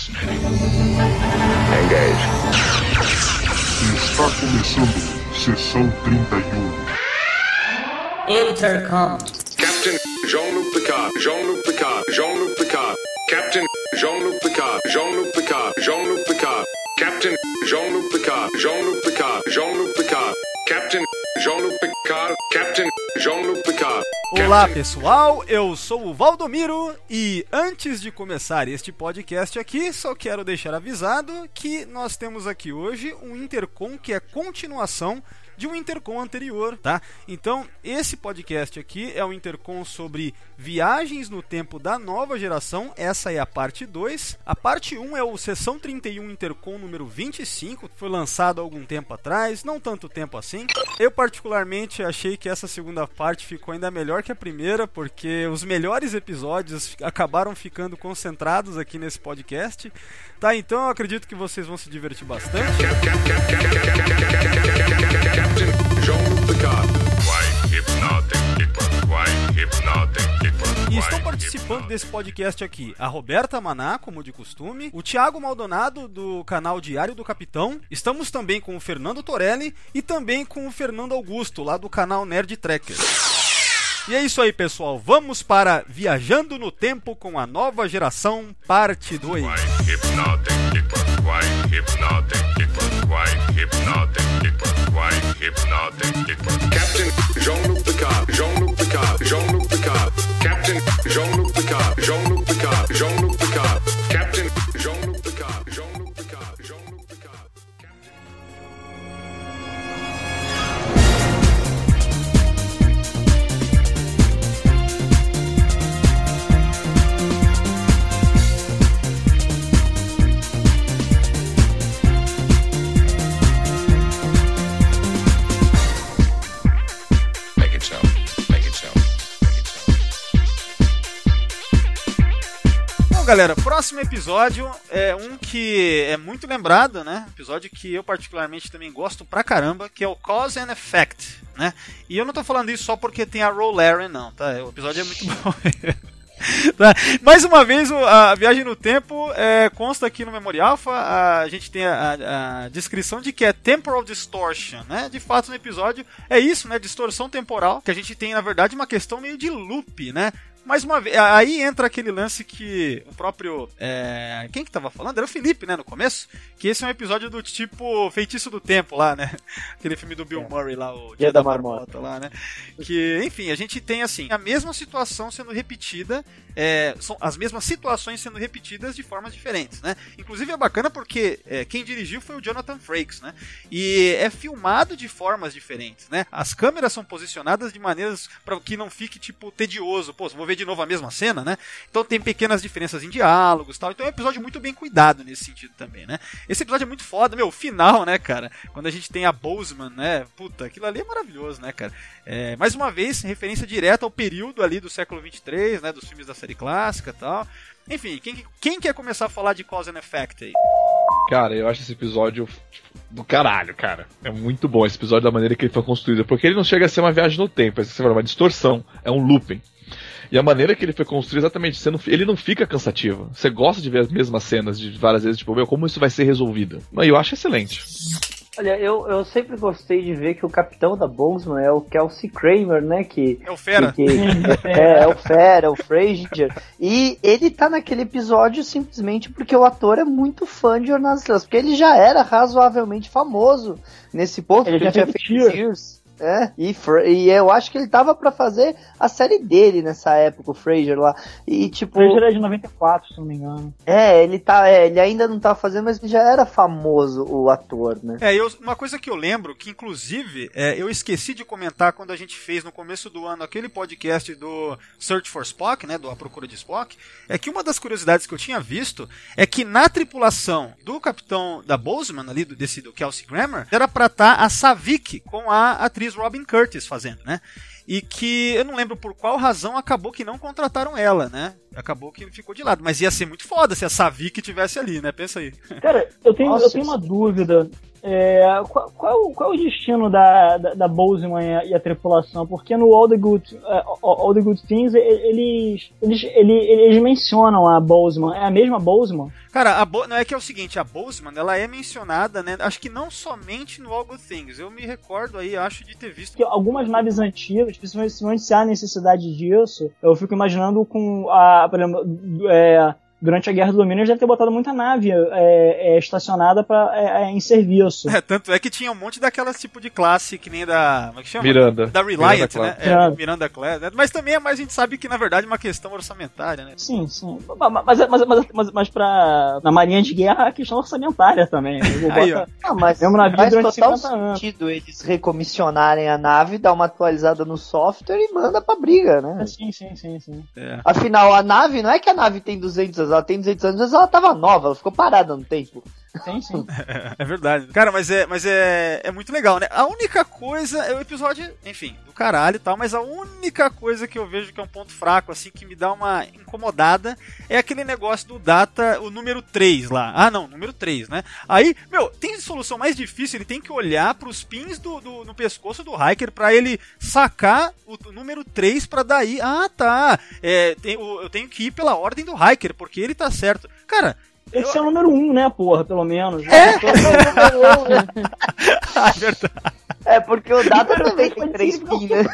fascinating. Engage. Está começando sessão 31. Intercom. Captain Jean-Luc Picard, Jean-Luc Picard, Jean-Luc Picard, Captain Jean-Luc Picard, Jean-Luc Picard, Jean-Luc Picard, Captain Jean-Luc Picard, Jean-Luc Picard, Jean-Luc Picard, Captain Jean-Luc Picard, Captain Jean-Luc Picard. Olá pessoal, eu sou o Valdomiro e antes de começar este podcast aqui, só quero deixar avisado que nós temos aqui hoje um Intercom que é continuação de um Intercom anterior, tá? Então, esse podcast aqui é um Intercom sobre viagens no tempo da nova geração. Essa é a parte 2. A parte 1 um é o Sessão 31 Intercom número 25, que foi lançado há algum tempo atrás, não tanto tempo assim. Eu particularmente achei que essa segunda parte ficou ainda melhor que a primeira, porque os melhores episódios acabaram ficando concentrados aqui nesse podcast. Tá, então eu acredito que vocês vão se divertir bastante. E estão participando desse podcast aqui a Roberta Maná, como de costume, o Thiago Maldonado, do canal Diário do Capitão. Estamos também com o Fernando Torelli e também com o Fernando Augusto, lá do canal Nerd Tracker. E é isso aí, pessoal. Vamos para Viajando no Tempo com a Nova Geração, parte 2. Why hypnotic people? Why hypnotic people? Why hypnotic people? Why hypnotic people? Captain Jean-Luc Picard, Jean-Luc Picard, Jean-Luc Picard, Jean-Luc galera, próximo episódio é um que é muito lembrado, né? Episódio que eu particularmente também gosto pra caramba, que é o Cause and Effect, né? E eu não tô falando isso só porque tem a Rolaren, não, tá? O episódio é muito bom. Tá? Mais uma vez, a viagem no tempo é, consta aqui no Memory Alpha. A gente tem a- a descrição de que é Temporal Distortion, né? De fato, no episódio é isso, né? Distorção temporal. Que a gente tem, na verdade, uma questão meio de loop, né? Mais uma vez, aí entra aquele lance que o próprio. é, quem que tava falando? Era o Felipe, né, no começo? Que esse é um episódio do tipo Feitiço do Tempo lá, né? Aquele filme do Bill Murray lá, o Dia, da, Marmota. lá, né? Que, enfim, a gente tem assim, a mesma situação sendo repetida, é, são as mesmas situações sendo repetidas de formas diferentes, né? Inclusive é bacana porque é, quem dirigiu foi o Jonathan Frakes, né? E é filmado de formas diferentes, né? As câmeras são posicionadas de maneiras para que não fique tipo tedioso. Pô, vou ver de novo a mesma cena, né? Então tem pequenas diferenças em diálogos, tal. Então é um episódio muito bem cuidado nesse sentido também, né? Esse episódio é muito foda, meu, o final, né, cara? Quando a gente tem a Bozeman, né? Puta, aquilo ali é maravilhoso, né, cara? É, mais uma vez, referência direta ao período ali do século 23, né? Dos filmes da série clássica tal. Enfim, quem, quem quer começar a falar de Cause and Effect aí? Cara, eu acho esse episódio do caralho, cara. É muito bom esse episódio da maneira que ele foi construído. Porque ele não chega a ser uma viagem no tempo, é uma distorção, é um looping. E a maneira que ele foi construído, exatamente, você não- ele não fica cansativo. Você gosta de ver as mesmas cenas de várias vezes, tipo, meu, como isso vai ser resolvido. Mas eu acho excelente. Olha, eu, eu sempre gostei de ver que o capitão da Bozeman é o Kelsey Kramer, né? Que, É o Fera? que- que- é, é o Fera, é o Frazier. E ele tá naquele episódio simplesmente porque o ator é muito fã de Jornadas Estrelas. Porque ele já era razoavelmente famoso nesse ponto. Ele porque já tinha feito Cheers. É, e, Fra- e eu acho que ele tava pra fazer a série dele nessa época, o Fraser lá. E tipo. O Fraser é de 94, se não me engano. É, ele tá. É, ele ainda não tá fazendo, mas ele já era famoso, o ator, né? É, eu, uma coisa que eu lembro, que inclusive é, eu esqueci de comentar quando a gente fez no começo do ano aquele podcast do Search for Spock, né, do A Procura de Spock, é que uma das curiosidades que eu tinha visto é que na tripulação do capitão da Bozeman, ali, do, desse do Kelsey Grammer, era pra estar a Savik com a atriz Robin Curtis fazendo, né? E que eu não lembro por qual razão acabou que não contrataram ela, né? Acabou que ficou de lado. Mas ia ser muito foda se a Savik tivesse ali, né? Pensa aí. Cara, eu tenho, Nossa, eu tenho uma dúvida. É, qual, qual, qual o destino da, da, da Bozeman e a, e a tripulação? Porque no All the Good, uh, All the Good Things, eles, eles, eles, eles mencionam a Bozeman. É a mesma Bozeman? Cara, a Bo... não é que é o seguinte, a Boseman, ela é mencionada, né? Acho que não somente no All Good Things. Eu me recordo aí, acho de ter visto. Porque algumas naves antigas, principalmente principalmente se há necessidade disso, eu fico imaginando com a, por exemplo, é, durante a Guerra do Domínio, eles devem ter botado muita nave é, é, estacionada pra, é, é, em serviço. É, tanto é que tinha um monte daquelas tipo de classe que nem da. Como é que chama? Miranda. Da Reliant, Miranda né? Class. É, Miranda. Class. né? Mas também é mais, a gente sabe que na verdade é uma questão orçamentária, né? Sim, sim. Mas, mas, mas, mas, mas pra, na Marinha de Guerra, a questão orçamentária também. Aí, boto- Ah, mas Mesmo navio faz durante total 50 anos. sentido eles recomissionarem a nave, dar uma atualizada no software e manda pra briga, né? Sim, sim, sim, sim. É. Afinal, a nave, não é que a nave tem 200 anos, ela tem 200 anos, mas ela tava nova, ela ficou parada no tempo. Sim, sim. É verdade. Cara, mas é, mas é, é muito legal, né? A única coisa é o episódio, enfim, do caralho e tal, mas a única coisa que eu vejo que é um ponto fraco, assim, que me dá uma incomodada, é aquele negócio do data, o número 3 lá. Ah, não, número 3, né? Aí, meu, tem solução mais difícil, ele tem que olhar pros pins do, do- no pescoço do hiker pra ele sacar o, t- número 3 pra daí. Ah, tá. É, tem- o- eu tenho que ir pela ordem do hiker, porque ele tá certo. Cara, Tem que ser o número um, né, porra, pelo menos. É verdade. É, porque o Data também tem três pins, né?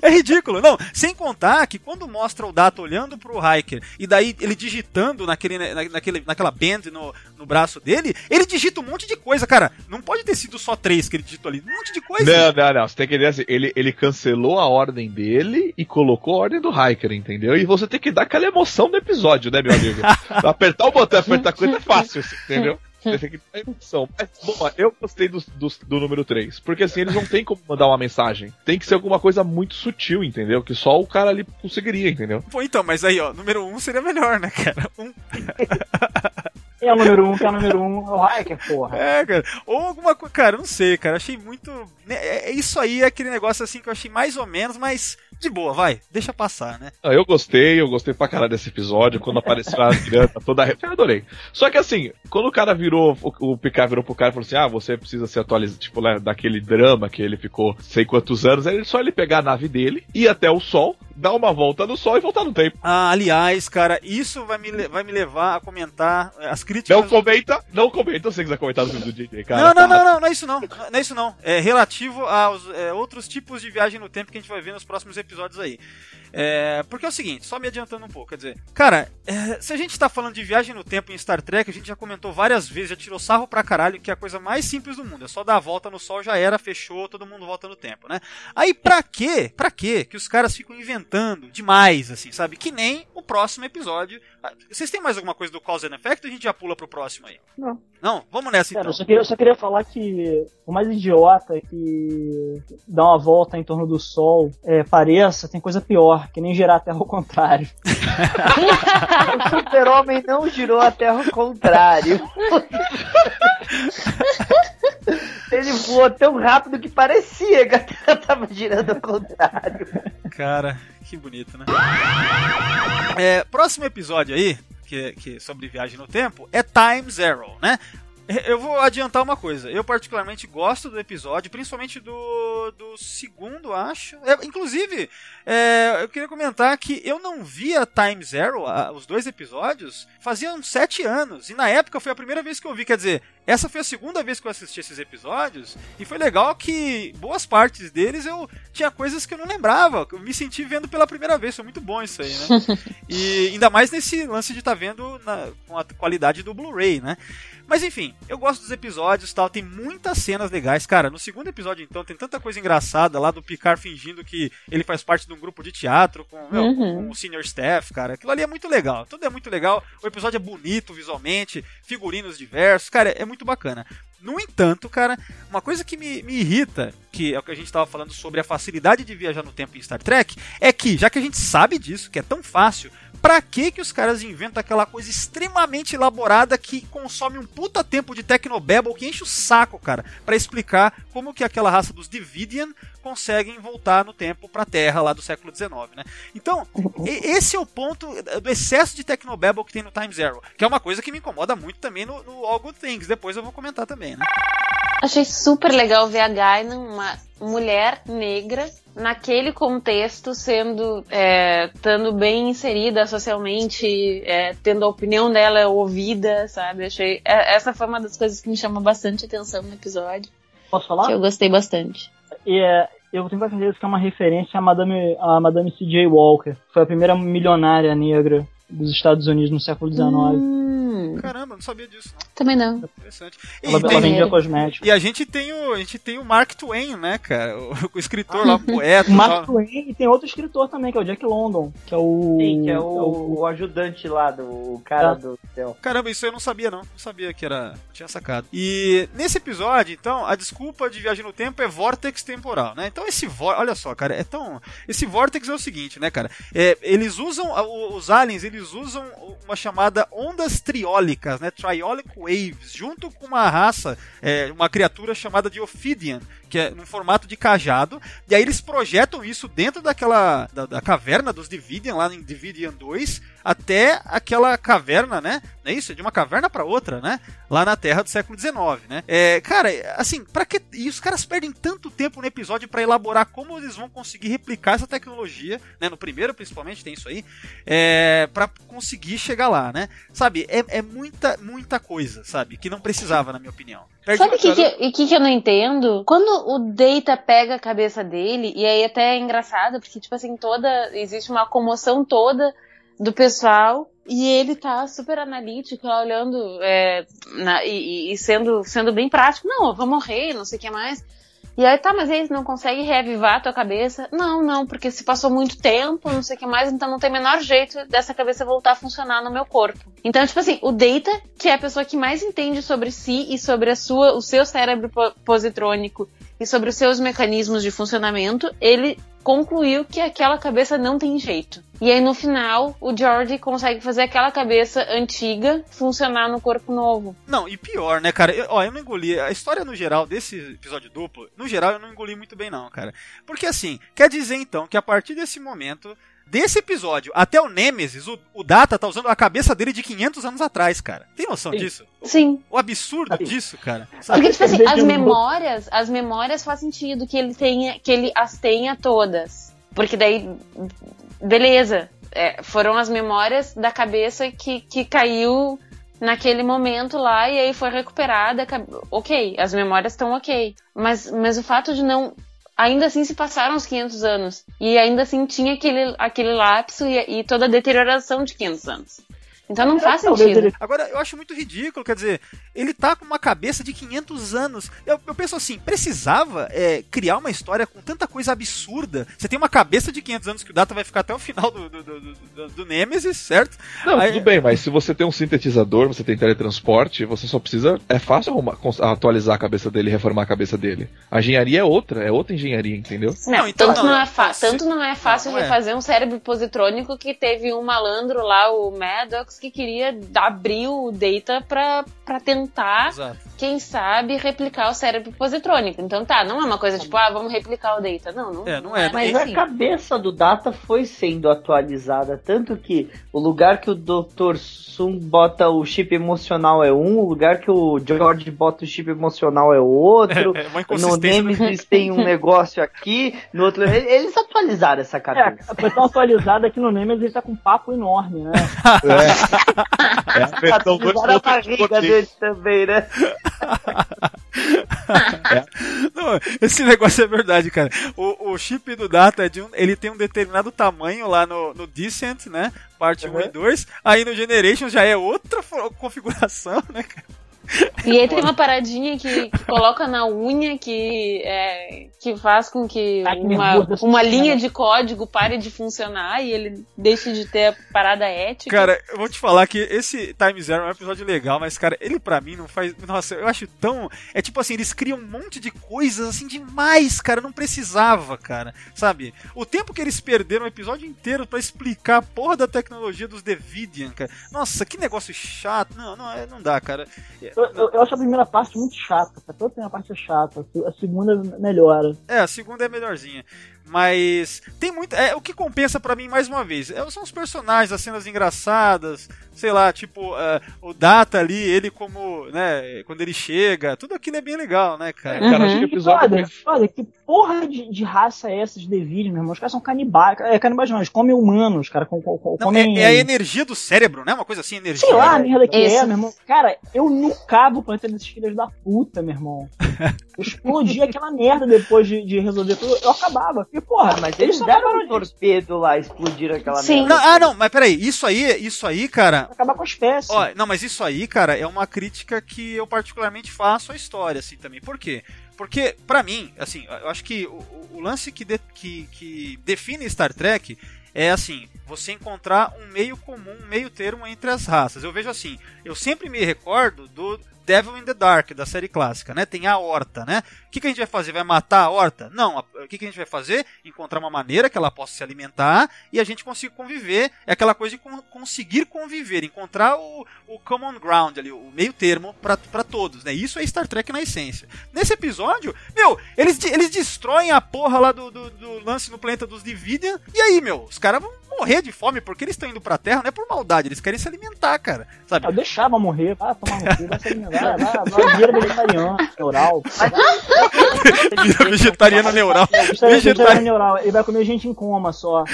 É ridículo. Não, sem contar que quando mostra o Data olhando pro hiker e daí ele digitando naquele, na, naquele, naquela band no, no braço dele, ele digita um monte de coisa, cara. Não pode ter sido só três que ele digitou ali. Um monte de coisa. Não, não, não. Você tem que entender assim, ele, ele cancelou a ordem dele e colocou a ordem do Hiker, entendeu? E você tem que dar aquela emoção do episódio, né, meu amigo? apertar o botão, apertar coisa é fácil, assim, entendeu? Mas, bom, eu gostei do, do, do número 3. Porque assim, eles não tem como mandar uma mensagem. Tem que ser alguma coisa muito sutil, entendeu? Que só o cara ali conseguiria, entendeu? Pô, então, mas aí, ó, número um seria melhor, né, cara? Um, É o número um, que é o número um, é o Hiker, porra. é, cara. Ou alguma coisa. Cara, não sei, cara. Achei muito. né, é- é isso aí é aquele negócio assim que eu achei mais ou menos, mas de boa, vai. Deixa passar, né? Eu gostei, eu gostei pra caralho desse episódio. Quando apareceu a Miranda toda eu adorei. Só que assim, quando o cara virou, o, o Picard virou pro cara e falou assim: ah, você precisa se atualizar, tipo, né, daquele drama que ele ficou sei quantos anos, aí ele só ele pegar a nave dele, ir até o Sol, dar uma volta no Sol e voltar no tempo. Ah, aliás, cara, isso vai me, vai me levar a comentar eh, as críticas. Não comenta, não comenta, se você quiser comentar no filme do DJ, cara. não, não, não, não, não é isso não. Não é isso não. É relativo aos é, outros tipos de viagem no tempo que a gente vai ver nos próximos episódios aí. É, porque é o seguinte, só me adiantando um pouco, quer dizer, cara, é, se a gente tá falando de viagem no tempo em Star Trek, a gente já comentou várias vezes, já tirou sarro pra caralho, que é a coisa mais simples do mundo. É só dar a volta no sol, já era, fechou, todo mundo volta no tempo, né? Aí pra quê? Pra quê que os caras ficam inventando demais, assim, sabe? Que nem o próximo episódio. Ah, Vocês têm mais alguma coisa do Cause and Effect ou a gente já pula pro próximo aí? Não. Não? Vamos nessa Cara, então. eu só, queria, eu só queria falar que o mais idiota que dá uma volta em torno do Sol é, pareça, tem coisa pior, que nem girar a Terra ao contrário. O super-homem não girou a Terra ao contrário. Ele voou tão rápido que parecia que a Terra tava girando ao contrário. Cara, que bonito, né? É, próximo episódio aí, que, que sobre viagem no tempo, é Time Zero, né? Eu vou adiantar uma coisa. Eu particularmente gosto do episódio, principalmente do, do segundo, acho. É, inclusive, é, eu queria comentar que eu não via Time Zero, a- os dois episódios, fazia uns sete anos. E na época foi a primeira vez que eu vi. Quer dizer, essa foi a segunda vez que eu assisti esses episódios. E foi legal que boas partes deles eu tinha coisas que eu não lembrava. Eu me senti vendo pela primeira vez. Foi muito bom isso aí, né? e ainda mais nesse lance de estar vendo na- com a qualidade do Blu-ray, né? Mas enfim, eu gosto dos episódios tal, tem muitas cenas legais. Cara, no segundo episódio, então, tem tanta coisa engraçada lá do Picard fingindo que ele faz parte de um grupo de teatro com, meu, Uhum. com o senior staff, cara. Aquilo ali é muito legal. Tudo é muito legal. O episódio é bonito visualmente, figurinos diversos, cara, é muito bacana. No entanto, cara, uma coisa que me, me irrita, que é o que a gente estava falando sobre a facilidade de viajar no tempo em Star Trek, é que, já que a gente sabe disso, que é tão fácil, pra que que os caras inventam aquela coisa extremamente elaborada que consome um puta tempo de Tecnobabble que enche o saco, cara, pra explicar como que aquela raça dos Dividian conseguem voltar no tempo pra Terra lá do século XIX, né? Então, esse é o ponto do excesso de Tecnobabble que tem no Time Zero, que é uma coisa que me incomoda muito também no, no All Good Things, depois eu vou comentar também, né? Achei super legal ver a Guinan, uma mulher negra, naquele contexto, sendo é, estando bem inserida socialmente, é, tendo a opinião dela ouvida, sabe? Achei é, essa foi uma das coisas que me chamou bastante atenção no episódio, Posso falar? que eu gostei bastante. E, é, eu tenho quase certeza que é uma referência à Madame, à Madame C.J. Walker. Foi a primeira milionária negra dos Estados Unidos no século XIX. Hum, Caramba, não sabia disso. Não. também não. Interessante. E, Ela, tem- vendia cosméticos. e a gente tem o a gente tem o Mark Twain, né, cara? O, o escritor lá, o poeta. O Mark tal. Twain e tem outro escritor também, que é o Jack London, que é o. Sim, que é é o, o ajudante lá do o cara Tá. do céu. Caramba, isso eu não sabia não. Não sabia que era. Tinha sacado. E nesse episódio, então, a desculpa de viagem no tempo é vórtex temporal, né? Então esse vórtex. Olha só, cara, é tão. Esse vórtex é o seguinte, né, cara? É, eles usam. o- Os aliens, eles usam uma chamada ondas triólicas, né? Triolic waves, junto com uma raça, é, uma criatura chamada de Ophidian, que é no formato de cajado. E aí eles projetam isso dentro daquela. da, da caverna dos Dividian, lá em Dividian 2, até aquela caverna, né? Não é isso? De uma caverna para outra, né? Lá na Terra do século XIX, né? É, cara, assim, para que. E os caras perdem tanto tempo no episódio para elaborar como eles vão conseguir replicar essa tecnologia, né? No primeiro, principalmente, tem isso aí, é, para conseguir chegar lá, né? Sabe? É, é muita, muita coisa, sabe? Que não precisava, na minha opinião. Perde Sabe o que, que, que, que eu não entendo? Quando o Data pega a cabeça dele, e aí até é engraçado, porque, tipo assim, toda. Existe uma comoção toda do pessoal. E ele tá super analítico, olhando é, na- e, e- e sendo, sendo bem prático. Não, eu vou morrer, não sei o que mais. E aí, tá, mas eles não conseguem reavivar a tua cabeça? Não, não, porque se passou muito tempo, não sei o que mais, então não tem menor jeito dessa cabeça voltar a funcionar no meu corpo. Então, tipo assim, o Data, que é a pessoa que mais entende sobre si e sobre a sua, o seu cérebro po- positrônico e sobre os seus mecanismos de funcionamento, ele concluiu que aquela cabeça não tem jeito. E aí no final, o George consegue fazer aquela cabeça antiga funcionar no corpo novo. Não, e pior, né, cara? Eu, ó, eu não engoli. A história no geral desse episódio duplo, no geral eu não engoli muito bem, não, cara. Porque assim, quer dizer então que a partir desse momento, desse episódio até o Nemesis, o, o Data tá usando a cabeça dele de 500 anos atrás, cara. Tem noção Sim. disso? Sim. O absurdo disso, cara. Sabe? Porque, tipo assim, as memórias, as memórias faz sentido que ele tenha, que ele as tenha todas. Porque daí, beleza, é, foram as memórias da cabeça que, que caiu naquele momento lá e aí foi recuperada. Ok, as memórias estão ok. Mas, mas o fato de não. Ainda assim se passaram os 500 anos. E ainda assim tinha aquele, aquele lapso e, e toda a deterioração de 500 anos. Então não faz sentido. Agora, eu acho muito ridículo, quer dizer, ele tá com uma cabeça de 500 anos. Eu, eu penso assim, precisava é, criar uma história com tanta coisa absurda. Você tem uma cabeça de 500 anos que o Data vai ficar até o final do, do, do, do- do Nemesis, certo? Não, Aí- tudo bem, mas se você tem um sintetizador, você tem teletransporte, você só precisa. É fácil arrumar- atualizar a cabeça dele, reformar a cabeça dele. A engenharia é outra, é outra engenharia, entendeu? Não, Não, então tanto, não, não, não, é se- tanto não é fácil não é. refazer um cérebro positrônico que teve um malandro lá, o Maddox, que queria abrir o data pra, pra tentar, Exato. quem sabe, replicar o cérebro positrônico. Então tá, não é uma coisa tipo, ah, vamos replicar o data. Não, não, É, não é. Mas assim. a cabeça do Data foi sendo atualizada, tanto que o lugar que o Dr. Sung bota o chip emocional é um, o lugar que o George bota o chip emocional é outro. É, é uma No né? Nemesis tem um negócio aqui, no outro. Eles atualizaram essa É, cabeça. foi tão atualizada que no Nemesis ele tá com um papo enorme, né? É a versão Atualizaram a também, né? Não, esse negócio é verdade, cara. O, o chip do Data é de um, ele tem um determinado tamanho lá no, no Descent, né? Parte 1 e 2. Aí no Generations já é outra configuração, né, cara? E aí tem uma paradinha que, que coloca na unha que, é, que faz com que uma, uma linha de código pare de funcionar e ele deixe de ter a parada ética. Cara, eu vou te falar que esse Time Zero é um episódio legal, mas, cara, ele pra mim não faz. Nossa, eu acho tão. É tipo assim, eles criam um monte de coisas assim demais, cara. Não precisava, cara. Sabe? O tempo que eles perderam o episódio inteiro pra explicar a porra da tecnologia dos Devidian, cara. Nossa, que negócio chato. Não, não, é- não dá, cara. Eu, eu- acho a primeira parte muito chata, toda a primeira parte é chata, a segunda melhora. É, a segunda é melhorzinha. Mas tem muito. É, o que compensa pra mim, mais uma vez, é, são os personagens, as cenas engraçadas, sei lá, tipo, uh, o Data ali, ele como, né, quando ele chega, tudo aquilo é bem legal, né, cara? Cara, acho que episódio. foda, foda, que porra de, de raça é essa de Deville, meu irmão? Os caras são canibais. É, canibais não, eles comem humanos, cara. Com, com, com, Não, comem. é, é a energia do cérebro, né? Uma coisa assim, energia. Sei lá a merda que Esse- é, meu irmão. Cara, eu nucava o planeta desses filhos da puta, meu irmão. Eu explodia aquela merda depois de, de resolver tudo. Eu acabava. Porque, porra, mas eles deram um torpedo lá, explodiram aquela Sim. merda. Não, ah, não, mas peraí, isso aí, isso aí, cara. acabar com a espécie. Ó, não, mas isso aí, cara, é uma crítica que eu particularmente faço à história, assim, também. Por quê? Porque, pra mim, assim, eu acho que o, o lance que, de- que, que define Star Trek é, assim, você encontrar um meio comum, um meio termo entre as raças. Eu vejo assim, eu sempre me recordo do Devil in the Dark, da série clássica, né? Tem a Horta, né? O que, que a gente vai fazer? Vai matar a Horta? Não. O que, que a gente vai fazer? Encontrar uma maneira que ela possa se alimentar e a gente consiga conviver. É aquela coisa de con- conseguir conviver, encontrar o, o common ground ali, o meio termo pra todos, né? Isso é Star Trek na essência. Nesse episódio, meu, eles, eles destroem a porra lá do, do, do lance no planeta dos Dividian. E aí, meu, os caras vão morrer de fome porque eles estão indo pra Terra, não é por maldade, eles querem se alimentar, cara. Sabe? Eu deixava morrer, vai tomar no cu, vai se alimentar, vai, vai, vira vegetariano, neural. Vira vegetariano neural. Vegetariano neural, ele vai comer gente em coma só.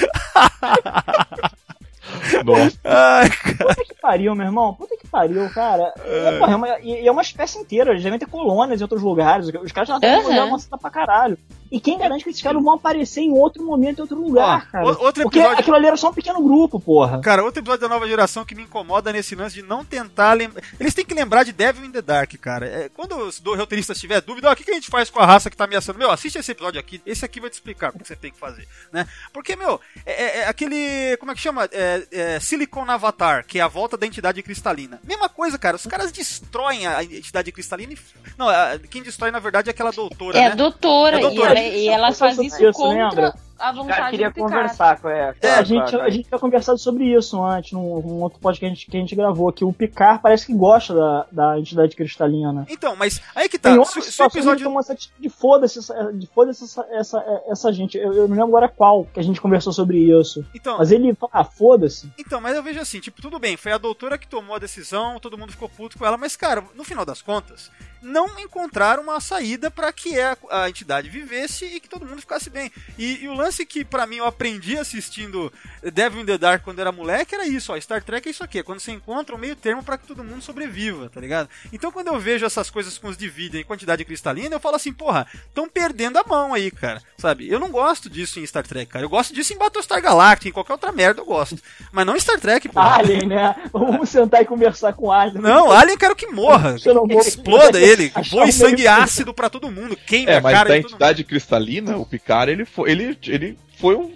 Nossa. Ai, cara. Puta que pariu, meu irmão. Puta que pariu, cara. É, porra, é uma, e é uma espécie inteira. Eles devem ter colônias em outros lugares. Os caras já estão Aham. avançando pra caralho. E quem garante que esses caras vão aparecer em outro momento, em outro lugar, Ó, cara? outro Porque episódio- aquilo ali era só um pequeno grupo, porra. Cara, outro episódio da nova geração que me incomoda nesse lance de não tentar lembrar. Eles têm que lembrar de Devil in the Dark, cara. É, quando os roteiristas tiver dúvida, ó, o que, que a gente faz com a raça que tá ameaçando? Meu, assiste esse episódio aqui, esse aqui vai te explicar o que você tem que fazer, né? Porque, meu, é, é- é aquele. Como é que chama? É, é Silicon Avatar, que é a volta da entidade cristalina. Mesma coisa, cara, os caras destroem a entidade cristalina e. Não, a- quem destrói, na verdade, é aquela doutora, É a né? doutora, É a doutora. E, ela, e ela faz isso Isso, contra lembra? a O cara vontade queria conversar com ela. É, a, gente, a gente tinha conversado sobre isso antes, num, num outro podcast que a, gente, que a gente gravou, que o Picard parece que gosta da, da entidade cristalina. Então, mas aí que tá. Tem Se, se o episódio. tomam essa atitude de foda-se essa, de foda-se essa, essa, essa gente. Eu, eu não lembro agora qual que a gente conversou sobre isso. Então, Mas ele fala, ah, foda-se. Então, mas eu vejo assim, tipo, tudo bem, foi a doutora que tomou a decisão, todo mundo ficou puto com ela, mas, cara, no final das contas, não encontraram uma saída pra que a, a entidade vivesse e que todo mundo ficasse bem. E, e o lance que, pra mim, eu aprendi assistindo Devil in the Dark quando era moleque era isso, ó, Star Trek é isso aqui, é quando você encontra um meio termo pra que todo mundo sobreviva, tá ligado? Então, quando eu vejo essas coisas com os Dividem em quantidade cristalina, eu falo assim, porra, estão perdendo a mão aí, cara, sabe? Eu não gosto disso em Star Trek, cara, eu gosto disso em Battlestar Galactica, em qualquer outra merda eu gosto, mas não em Star Trek, porra. Alien, né? Vamos sentar e conversar com Alien. Não, Alien eu quero que morra. Vou- Exploda ele, Achar voe um sangue meio- ácido pra todo mundo, queima É, a mas cara da de todo mundo. entidade cristalina, o Picard, ele foi, ele, ele foi um,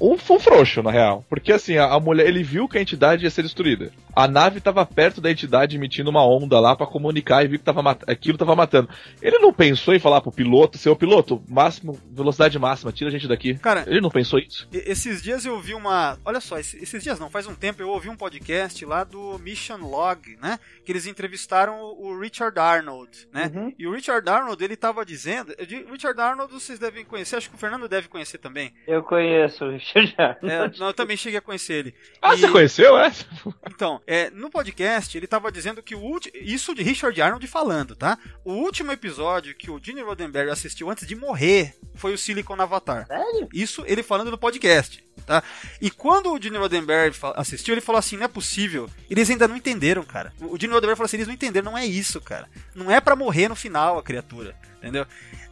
um, um frouxo, na real. Porque assim, a, a mulher, ele viu que a entidade ia ser destruída. A nave tava perto da entidade emitindo uma onda lá pra comunicar e viu que tava aquilo tava matando. Ele não pensou em falar pro piloto, seu piloto, máximo, velocidade máxima, tira a gente daqui. Cara, Ele não pensou isso. Esses dias eu ouvi uma. Olha só, esse- esses dias não, faz um tempo eu ouvi um podcast lá do Mission Log, né? Que eles entrevistaram o Richard Arnold, né? Uhum. E o Richard Arnold, ele tava dizendo. Richard Arnold vocês devem conhecer, acho que o Fernando deve conhecer também. Eu conheço o Arnold. É, não, eu também cheguei a conhecer ele. Ah, E- você conheceu, é? Então, é, no podcast ele tava dizendo que o último. Isso de Richard Arnold falando, tá? O último episódio que o Gene Roddenberry assistiu antes de morrer foi o Silicon Avatar. Sério? Isso ele falando no podcast, tá? E quando o Gene Roddenberry assistiu, ele falou assim: não é possível. Eles ainda não entenderam, cara. O Gene Roddenberry falou assim: eles não entenderam, não é isso, cara. Não é pra morrer no final a criatura, entendeu?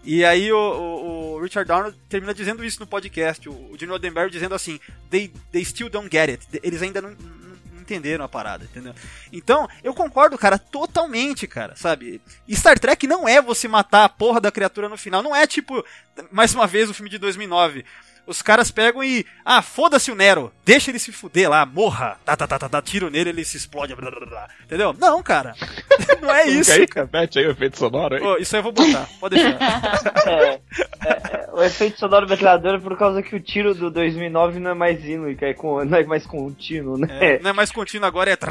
E aí o, o- o Richard Arnold termina dizendo isso no podcast. O, o Gene Roddenberry dizendo assim: they, they still don't get it. Eles ainda não- não entenderam a parada, entendeu? Então, eu concordo, cara, totalmente, cara, sabe? Star Trek não é você matar a porra da criatura no final. Não é tipo, mais uma vez, o filme de 2009. Os caras pegam e. Ah, foda-se o Nero. Deixa ele se fuder lá, morra. Tá, tá, tá, tá, tá, tiro nele, ele se explode. Blá, blá, blá, blá. Entendeu? Não, cara. Não é isso. aí, cara. mete aí o efeito sonoro aí. Ô, isso aí eu vou botar. Pode deixar. É, é, é, o efeito sonoro metralhadora é por causa que o tiro do 2009 não é mais ínlico, é com, não é mais contínuo, né? É, não é mais contínuo agora, é.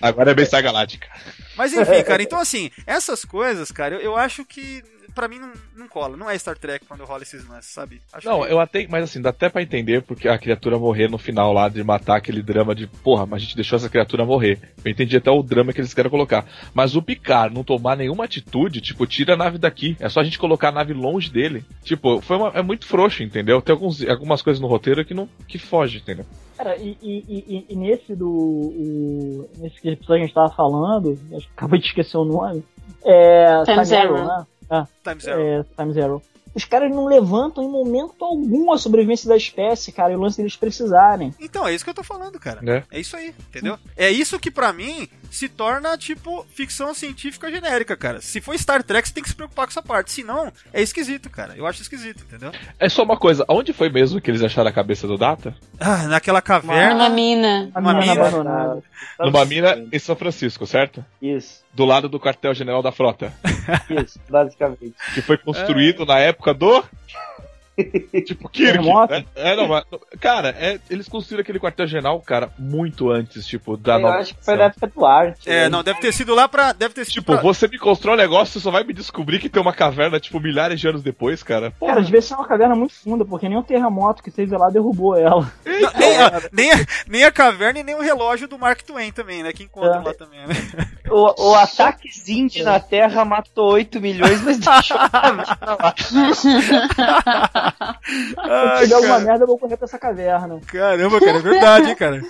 Agora é bem Galáctica. Mas enfim, cara, então assim, essas coisas, cara, eu, eu acho que pra mim não, não cola. Não é Star Trek quando rola esses lances, sabe? Acho Não, que- eu até. Mas assim, dá até pra entender porque a criatura morrer no final lá, de matar aquele drama de, porra, mas a gente deixou essa criatura morrer. Eu entendi até o drama que eles querem colocar. Mas o Picard não tomar nenhuma atitude, tipo, tira a nave daqui. É só a gente colocar a nave longe dele. Tipo, foi uma- é muito frouxo, entendeu? Tem alguns, algumas coisas no roteiro que não que foge, entendeu? Cara, e, e- e- e nesse do. o- nesse episódio que a gente tava falando, acho que acabei de esquecer o nome. É. Time Zero. né? É, Time Zero. é, Time Zero. Os caras não levantam em momento algum a sobrevivência da espécie, cara, e o lance deles precisarem. Então, é isso que eu tô falando, cara. Né? É isso aí, entendeu? É isso que pra mim se torna, tipo, ficção científica genérica, cara. Se for Star Trek, você tem que se preocupar com essa parte. Se não, é esquisito, cara. Eu acho esquisito, entendeu? É só uma coisa, aonde foi mesmo que eles acharam a cabeça do Data? Ah, naquela Numa caverna. mina. A Uma mina mina. abandonada. Numa mina em São Francisco, certo? Isso, Do lado do quartel-general da frota. isso, basicamente. Que foi construído na época do. Tipo, Kirk. Terremoto? né? É, não, mas, cara, é, eles construíram aquele quartel-general, cara, muito antes, tipo, da Eu nova. acho que foi na época do Arte. É, né? não, deve ter sido lá pra. Deve ter sido Tipo, pra- você me constrói um negócio, você só vai me descobrir que tem uma caverna, tipo, milhares de anos depois, cara. Porra. Cara, devia ser uma caverna muito funda, porque nem o terremoto que teve lá derrubou ela. Não, nem, a, nem, a, nem a caverna e nem o relógio do Mark Twain também, né? Que encontram É. lá também, né? O, o ataque Zindi na Terra matou 8 milhões, mas deixou a caverna Se tiver alguma merda, eu vou correr pra essa caverna. Caramba, cara, é verdade, hein, cara.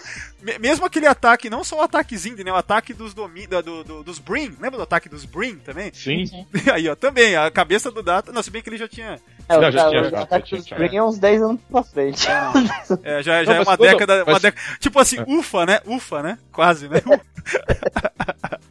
Me- Mesmo aquele ataque, não só o ataque Zindi, né? O ataque dos, domi, do, do- dos Brin. Lembra do ataque dos Brin também? Sim. Aí, ó, também, a cabeça do Data. Não, se bem que ele já tinha. É, Não, o, já tinha, o já, ataque já dos é uns 10 anos pra frente. É, já, já Não, é uma década. Uma mas- década tipo assim, ufa, né? Ufa, né? Quase, né?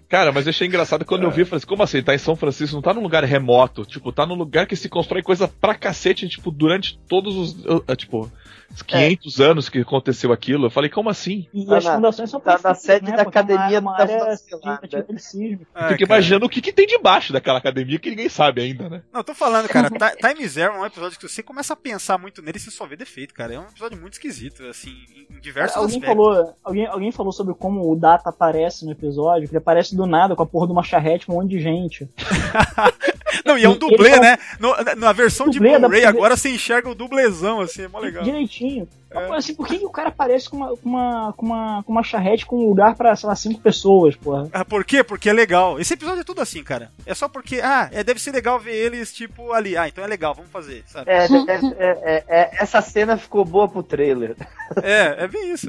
Cara, mas eu achei engraçado quando eu vi, eu falei assim, como assim? Tá em São Francisco, não tá num lugar remoto. Tipo, tá num lugar que se constrói coisa pra cacete, tipo, durante todos os. uh, tipo, os 500 anos que aconteceu aquilo. Eu falei, como assim? E Tá as na- fundações são tá na sede né? da Porque é uma- Academia uma da área de antidepressismo. Ai, Fica cara. imaginando o que, que tem debaixo daquela academia que ninguém sabe ainda, né? Não, tô falando, cara. Ti- Time Zero é um episódio que você começa a pensar muito nele e você só vê defeito, cara. É um episódio muito esquisito, assim, em- diversos Alguém aspectos. falou, alguém, alguém falou sobre como o Data aparece no episódio, que ele aparece do nada com a porra de uma charrete com um monte de gente. Não, e é um Ele dublê, fala- né? No- na, versão de Dublê, dá Blu-ray, pra ver- agora você enxerga o dublezão, assim, é mó legal. Direitinho. É. Pô, Assim, por que, que o cara aparece com uma, com uma, com uma, com uma charrete com um lugar pra, sei lá, cinco pessoas, porra? Ah, por quê? Porque é legal. Esse episódio é tudo assim, cara. É só porque, ah, é, deve ser legal ver eles, tipo, ali. Ah, então é legal, vamos fazer, sabe? É, é, é, é, essa cena ficou boa pro trailer. É, é bem isso.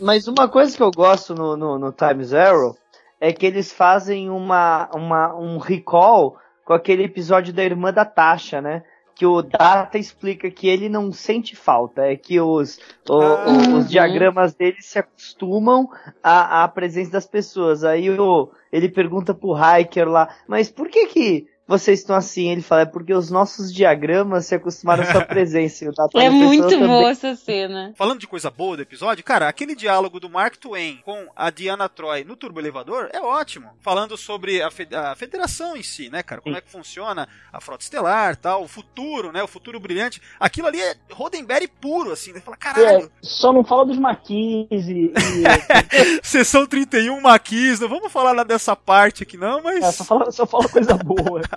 Mas uma coisa que eu gosto no, no, no Time Zero é que eles fazem uma, uma, um recall com aquele episódio da irmã da Tasha, né? Que o Data explica que ele não sente falta, é que os, o- Ah. os diagramas dele se acostumam à, à presença das pessoas. Aí o, ele pergunta pro Hiker lá, mas por que que vocês estão assim? Ele fala, é porque os nossos diagramas se acostumaram à sua presença. É muito também. boa essa cena. Falando de coisa boa do episódio, cara, aquele diálogo do Mark Twain com a Diana Troy no Turbo Elevador é ótimo. Falando sobre a, fe- a federação em si, né, cara? Como é que funciona a frota estelar, tal, o futuro, né? O futuro brilhante. Aquilo ali é Roddenberry puro, assim. Você fala, caralho, É, só não fala dos maquis e. e sessão 31 Maquis, não vamos falar nada dessa parte aqui não, mas... é, só, fala, só fala coisa boa.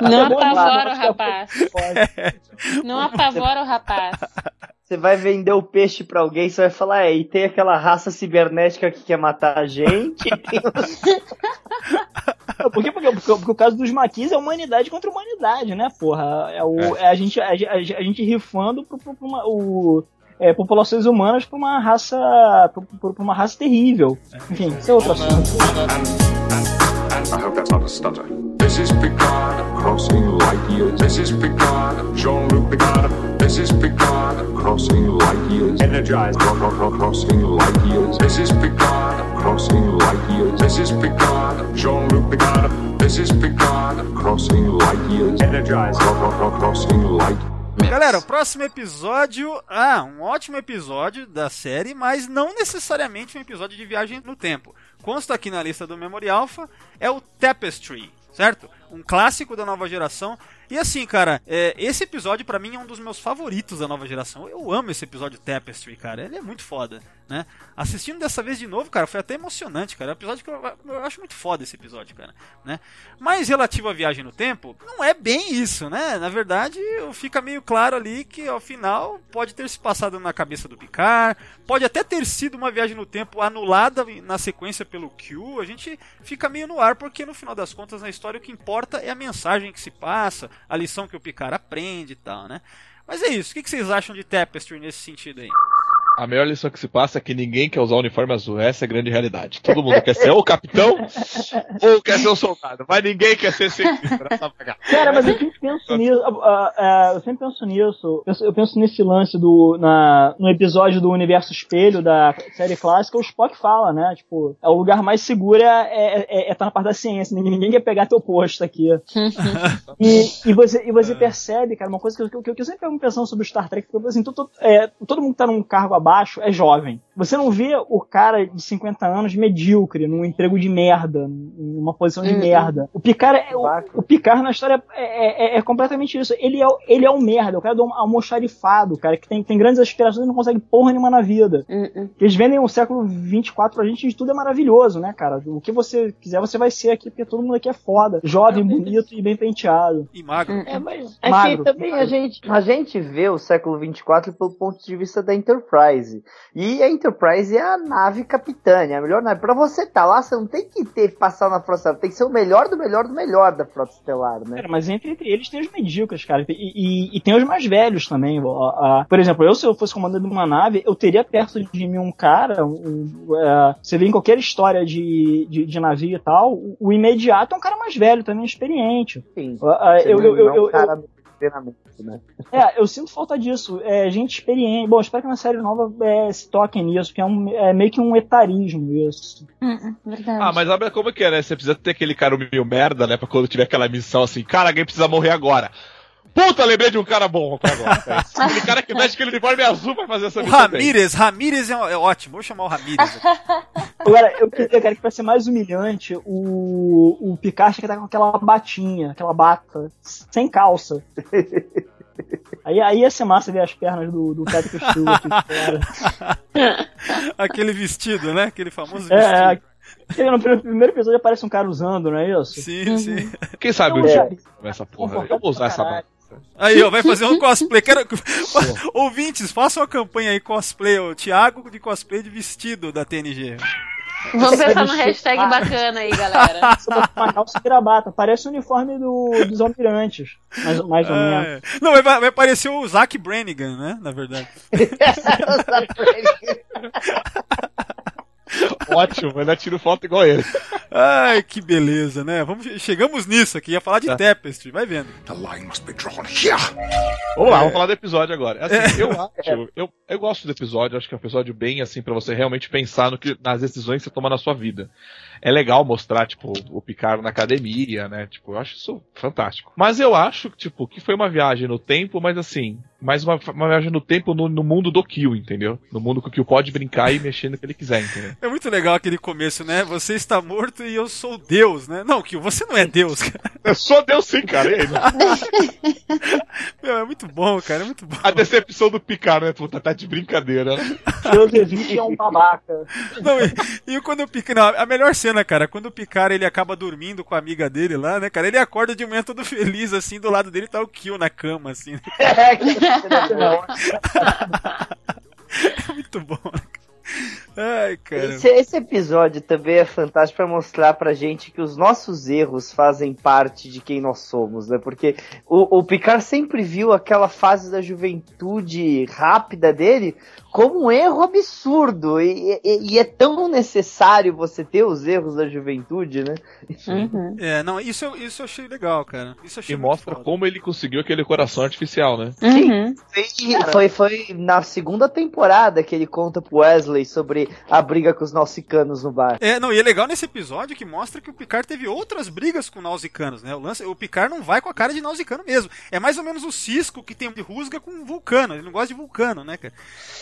Não é apavora o é rapaz. Não apavora o rapaz. Você vai vender o peixe pra alguém, você vai falar, é, e tem aquela raça cibernética que quer matar a gente. Por quê? Porque, porque, porque o caso dos maquis é humanidade contra humanidade, né, porra? É, o, é a, gente, a, a gente rifando pro, pro, pro uma, o, é, populações humanas pra uma raça. Pra uma raça terrível. Enfim, isso é outro assunto. I hope that's not a stutter. This is Picard crossing light years. This is Picard, Jean-Luc Picard. This is Picard crossing light years. Energized. Cro- cro- cro- crossing light years. This is Picard crossing light years. This is Picard, Jean-Luc Picard. This is Picard crossing light years. Energized. Cro- cro- cro- crossing light Galera, o próximo episódio. Ah, um ótimo episódio da série, mas não necessariamente um episódio de viagem no tempo. Consta aqui na lista do Memory Alpha é o Tapestry, certo? Um clássico da nova geração. E assim, cara, é, esse episódio pra mim é um dos meus favoritos da nova geração. Eu amo esse episódio Tapestry, cara. Ele é muito foda, né? Assistindo dessa vez de novo, cara, foi até emocionante, cara. É um episódio que eu, eu acho muito foda esse episódio, cara, né? Mas relativo à viagem no tempo, não é bem isso, né? Na verdade, fica meio claro ali que ao final pode ter se passado na cabeça do Picard, pode até ter sido uma viagem no tempo anulada na sequência pelo Q. A gente fica meio no ar porque no final das contas na história o que importa é a mensagem que se passa, a lição que o Picard aprende e tal, né? Mas é isso. O que vocês acham de Tapestry nesse sentido aí? A melhor lição que se passa é que ninguém quer usar o uniforme azul. Essa é a grande realidade. Todo mundo quer ser ou o capitão ou quer ser o soldado. Mas ninguém quer ser nessa bagaça. Cara, mas eu sempre penso nisso. ah, ah, eu sempre penso nisso. Eu penso, eu penso nesse lance do. Na, no episódio do Universo Espelho da série clássica, o Spock fala, né? Tipo, é o lugar mais seguro é, é, é, é tá na parte da ciência. Ninguém, ninguém quer pegar teu posto aqui. E, e você, e você percebe, cara, uma coisa que eu, que eu, que eu sempre fico pensando sobre o Star Trek, porque assim, todo, é, todo mundo que tá num cargo abaixo é jovem. Você não vê o cara de 50 anos medíocre, num emprego de merda, numa posição de Uhum. merda. O Picard, é, o, o Picard na história é, é- é completamente isso. Ele é, o- ele é o merda, o cara do almoxarifado, o cara que tem, tem grandes aspirações e não consegue porra nenhuma na vida. Uhum. Eles vendem o século 24 pra gente de tudo é maravilhoso, né, cara? O que você quiser, você vai ser aqui, porque todo mundo aqui é foda. Jovem, bonito e bem penteado. E magro. Uhum. É, mas é Magro. que também a gente, a gente vê o século 24 pelo ponto de vista da Enterprise. E a Enterprise é a nave capitã, é a melhor nave. Pra você estar lá, você não tem que ter passar na frota estelar, tem que ser o melhor do melhor do melhor da frota estelar, né? Cara, mas entre, entre eles tem os medíocres, cara. E, e- e tem os mais velhos também. por exemplo, eu, se eu fosse comandante de uma nave, eu teria perto de mim um cara. Um, é, você vê em qualquer história de, de, de navio e tal, o, o imediato é um cara mais velho, também experiente. Sim. Você eu, eu, eu, é um eu- cara no treinamento, né? é, eu sinto falta disso. É, gente experiente. Bom, espero que na série nova é, se toquem nisso, porque é, um- é meio que um etarismo isso. Verdade. Ah, mas olha como que é, né? Você precisa ter aquele cara meio merda, né? Pra quando tiver aquela missão assim, cara, alguém precisa morrer agora. Puta, lembrei de um cara bom agora. É. Aquele cara que veste aquele uniforme azul pra fazer essa missão. Ramírez, Ramírez é, é ótimo. Vou chamar o Ramírez. Agora, eu queria, cara, que pra ser mais humilhante, o, o tinha que estar com aquela batinha, aquela bata, sem calça. Aí, aí ia ser massa ver as pernas do, do Patrick Stewart. cara. Aquele vestido, né? Aquele famoso vestido. É, é, aquele no primeiro, episódio aparece um cara usando, não é isso? Sim, sim. Quem sabe um É. dia essa porra. Eu vou usar essa bata. Aí, ó, vai fazer um cosplay. Quero... Ouvintes, façam uma campanha aí cosplay. O Thiago de cosplay de vestido da TNG. Vamos pensar no hashtag bacana aí, galera. Calça vira bata. Parece o uniforme do, dos almirantes. Mais, mais ou menos. É. Não, vai, vai aparecer o Zack Brannigan, né? Na verdade. Ótimo, ainda tiro foto igual ele. Ai, que beleza, né? Vamos, chegamos nisso aqui. Ia falar de Tá. Tapestry, vai vendo. The line must be drawn here. Vamos lá, vamos falar do episódio agora. Assim, eu acho, eu, eu gosto do episódio, acho que é um episódio bem assim pra você realmente pensar no que, nas decisões que você toma na sua vida. É legal mostrar, tipo, o Picard na academia, né? Tipo, eu acho isso fantástico. Mas eu acho, tipo, que foi uma viagem no tempo, mas assim, mais uma, uma viagem no tempo no, no mundo do Kill, entendeu? No mundo que o Kill pode brincar e mexer no que ele quiser, entendeu? É muito legal aquele começo, né? Você está morto e eu sou Deus, né? Não, que você não é Deus, cara. Eu sou Deus sim, cara. Meu, é muito bom, cara. É muito bom. a decepção do Picard, né? Puta, tá de brincadeira, né? Josevich é um babaca. Não, e, e quando o Picard. Não, a melhor cena, cara, quando o Picard ele acaba dormindo com a amiga dele lá, né, cara? Ele acorda de manhã todo feliz, assim, do lado dele tá o Kill na cama, assim. É, É muito bom, né? Ai, cara. Esse, esse episódio também é fantástico pra mostrar pra gente que os nossos erros fazem parte de quem nós somos, né? Porque o, o Picard sempre viu aquela fase da juventude rápida dele como um erro absurdo. E, e- e é tão necessário você ter os erros da juventude, né? Uhum. É, não, isso, eu- isso eu achei legal, cara. Isso achei E mostra foda. como ele conseguiu aquele coração artificial, né? Uhum. Foi, foi, foi na segunda temporada que ele conta pro Wesley sobre a briga com os nausicanos no bar. É, não, e é legal nesse episódio que mostra que o Picard teve outras brigas com nausicanos, né? O, lance, o Picard não vai com a cara de nausicano mesmo. É mais ou menos o Cisco que tem de rusga com vulcano. Ele não gosta de vulcano, né, cara?